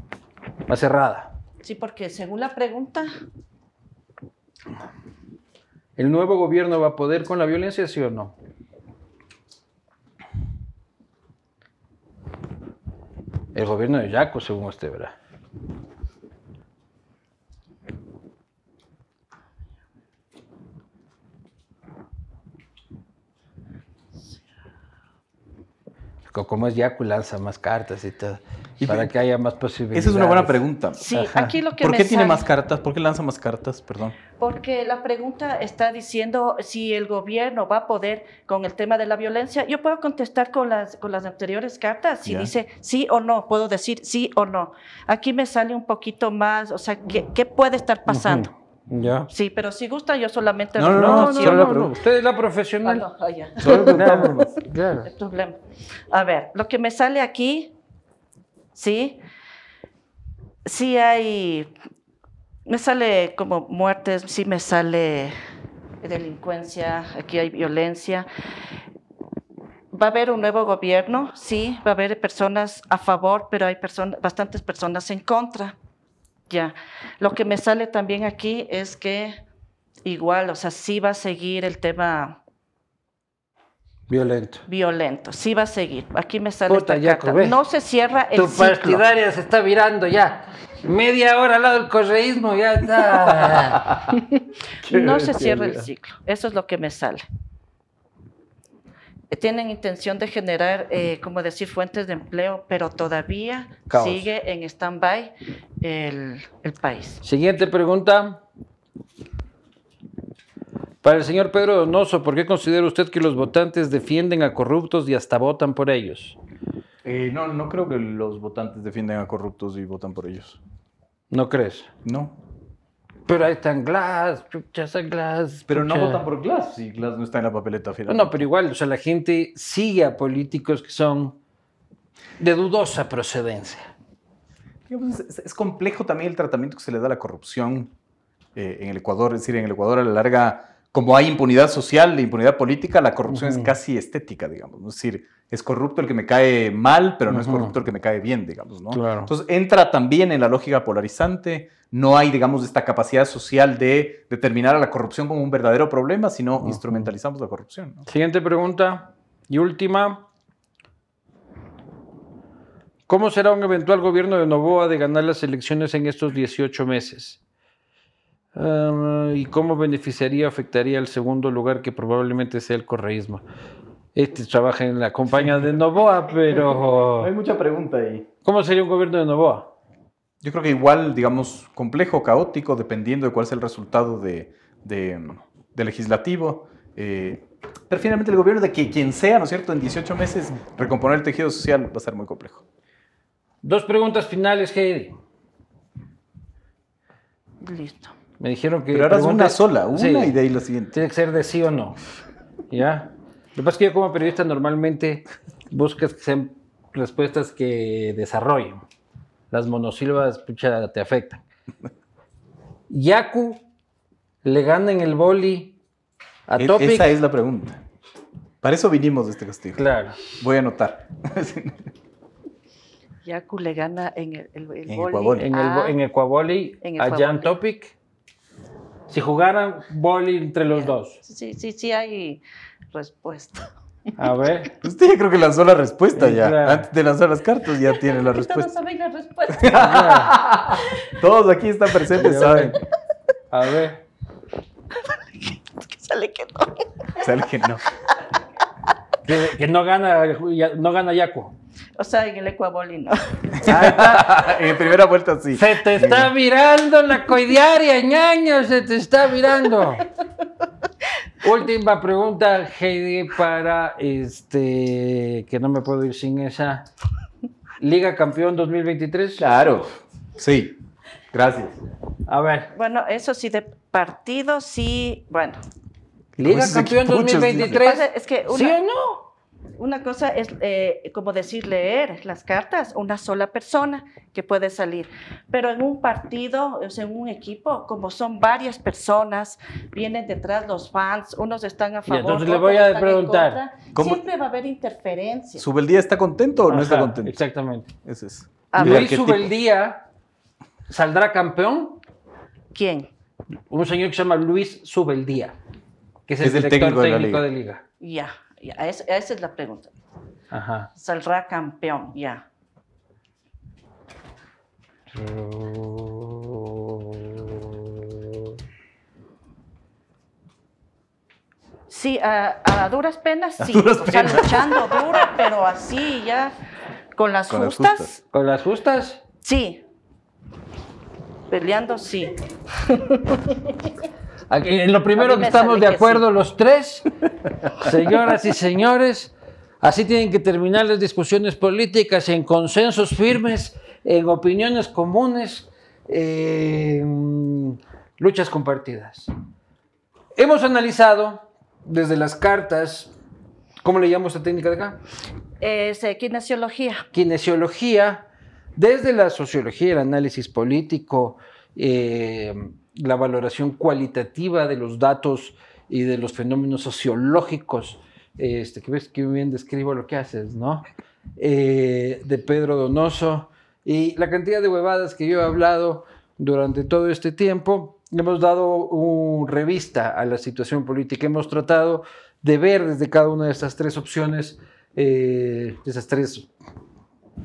Más cerrada. Sí, porque según la pregunta... ¿El nuevo gobierno va a poder con la violencia, sí o no? El gobierno de Yaco, según usted, ¿verdad? Como es Yaco, lanza más cartas y todo. Y para que haya más posibilidades. Esa es una buena pregunta. Sí, aquí lo que ¿Por qué tiene más cartas? ¿Por qué lanza más cartas? Perdón. Porque la pregunta está diciendo si el gobierno va a poder con el tema de la violencia. Yo puedo contestar con las, con las anteriores cartas. Si dice sí o no, puedo decir sí o no. Aquí me sale un poquito más, o sea, ¿qué, qué puede estar pasando? Ya. Sí, pero si gusta, yo solamente. No, no, no, no, Usted es la profesional. Ah, no, ah, ya. Solo claro. El problema. A ver, lo que me sale aquí ¿sí? Sí hay, me sale como muertes, sí me sale delincuencia, aquí hay violencia. Va a haber un nuevo gobierno, sí, va a haber personas a favor, pero hay personas, bastantes personas en contra. Ya. Lo que me sale también aquí es que igual, o sea, sí va a seguir el tema Violento. Violento. Sí va a seguir. Aquí me sale esta carta. No se cierra el tu ciclo. Tu partidaria se está virando ya. Media hora al lado del correísmo ya está. no se cierra el ciclo. Eso es lo que me sale. Tienen intención de generar, eh, como decir, fuentes de empleo, pero todavía sigue en stand-by el, el país. Siguiente pregunta. Para el señor Pedro Donoso, ¿por qué considera usted que los votantes defienden a corruptos y hasta votan por ellos? Eh, no, no creo que los votantes defiendan a corruptos y votan por ellos. ¿No crees? No. Pero ahí están Glass, chuchas Glass. Pero no votan por Glass si Glass no está en la papeleta final. No, pero igual, o sea, la gente sigue a políticos que son de dudosa procedencia. Es, complejo también el tratamiento que se le da a la corrupción eh, en el Ecuador. Es decir, en el Ecuador a la larga como hay impunidad social e impunidad política, la corrupción es casi estética, digamos. Es decir, es corrupto el que me cae mal, pero no es corrupto el que me cae bien, digamos. ¿no? Entonces entra también en la lógica polarizante. No hay, digamos, esta capacidad social de determinar a la corrupción como un verdadero problema, sino instrumentalizamos la corrupción. Siguiente pregunta y última. ¿Cómo será un eventual gobierno de Novoa de ganar las elecciones en estos 18 meses? ¿Y cómo beneficiaría, afectaría el segundo lugar que probablemente sea el correísmo? Este trabaja en la compañía de Novoa, pero... Hay mucha pregunta ahí. ¿Cómo sería un gobierno de Novoa? Yo creo que igual, digamos, complejo, caótico, dependiendo de cuál es el resultado de, legislativo. Eh, pero finalmente el gobierno de que quien sea, ¿no es cierto?, en 18 meses recomponer el tejido social va a ser muy complejo. Dos preguntas finales, Heidi. Listo. Me dijeron que. Pero ahora es una sola, una y de ahí la siguiente. Tiene que ser de sí o no. ¿Ya? Lo que pasa es que yo, como periodista, normalmente buscas que sean respuestas que desarrollen. Las monosílabas, pucha, te afectan. Yaku le gana en el boli a e Topic. Esa es la pregunta. Para eso vinimos de este castigo. Claro. Voy a anotar. Yaku le gana en el, el, en boli. En, el, en Ecuaboli a Jan Topic. Si jugaran boli entre los dos. Sí, sí, sí hay respuesta. A ver. Usted ya creo que lanzó la respuesta ya. Antes de lanzar las cartas ya tiene la respuesta. Todos saben la respuesta. Todos aquí están presentes saben. A ver. Sale que no. Sale que no. Que, no gana, no gana Yaco. O sea, en el Ecuabolino. en primera vuelta sí. Se te está mirando la coidiaria, ñaño, se te está mirando. Última pregunta, Heidi, para este, que no me puedo ir sin esa. Liga Campeón 2023. Claro, sí. Gracias. A ver. Bueno, eso sí, de partido sí, bueno. Liga Campeón 2023. Es que ¿Sí o no? una cosa es, eh, como decir, leer las cartas, una sola persona que puede salir. Pero en un partido, o sea, en un equipo, como son varias personas, vienen detrás los fans, unos están a favor. entonces le voy a preguntar, contra. ¿cómo- Siempre va a haber interferencia. ¿Subeldía está contento o no está contento? Exactamente. Ese es. A. Luis. Subeldía saldrá campeón. ¿Quién? Un señor que se llama Luis Subeldía, que es el Es el director técnico de la liga. de liga. Ya, ya, esa, esa es la pregunta. Ajá. Saldrá campeón, ya. Sí, a, a duras penas, sí. duras o sea, penas. luchando duro, pero así ya, con las Con las justas, justas. Con las justas, sí. Peleando, sí. Aquí, en lo primero que estamos de acuerdo los tres, señoras y señores, así tienen que terminar las discusiones políticas en consensos firmes, en opiniones comunes, en luchas compartidas. Hemos analizado desde las cartas, ¿cómo le llamamos esta técnica de acá? Es eh, kinesiología. kinesiología, desde la sociología, el análisis político, eh, la valoración cualitativa de los datos y de los fenómenos sociológicos, este, que ves que bien describo lo que haces, ¿no? Eh, de Pedro Donoso, y la cantidad de huevadas que yo he hablado durante todo este tiempo, hemos dado una revista a la situación política, hemos tratado de ver desde cada una de estas tres opciones, eh, esas tres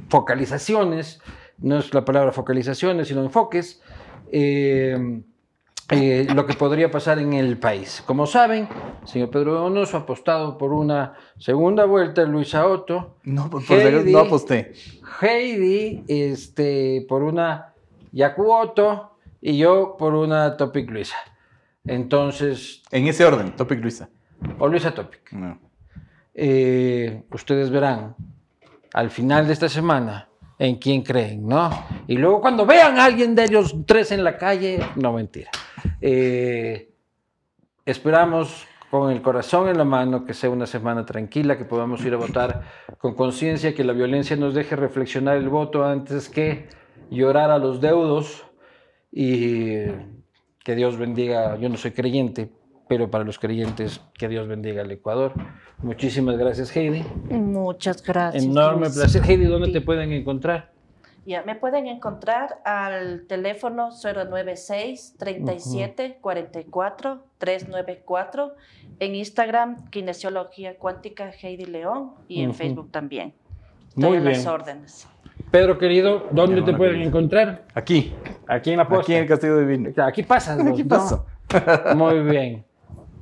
focalizaciones, no es la palabra focalizaciones, sino enfoques, eh, eh, lo que podría pasar en el país. Como saben, señor Pedro Donoso ha apostado por una segunda vuelta, Luisa Otto, No, por, Heidi. no aposté. Heidi este, por una Yaku Otto y yo por una Topic Luisa. Entonces, En ese orden, Topic Luisa. o Luisa Topic. No. eh, ustedes verán al final de esta semana en quién creen, ¿no? Y luego cuando vean a alguien de ellos tres en la calle, no mentira. Eh, esperamos con el corazón en la mano que sea una semana tranquila, que podamos ir a votar con conciencia, que la violencia nos deje reflexionar el voto antes que llorar a los deudos y que Dios bendiga, yo no soy creyente, pero para los creyentes, que Dios bendiga al Ecuador. Muchísimas gracias, Heidi. Muchas gracias. Enorme Luis. placer. Heidi, ¿dónde Sí. te pueden encontrar? Ya, me pueden encontrar al teléfono 096 37 44 394 en Instagram Kinesiología Cuántica Heidi León y en. Facebook también. Estoy Muy a bien. las órdenes. Pedro, querido, ¿dónde te pueden encontrar? Aquí, Aquí en la posta. aquí en el Castillo Divino. Aquí pasas. Aquí ¿no? paso. Muy bien.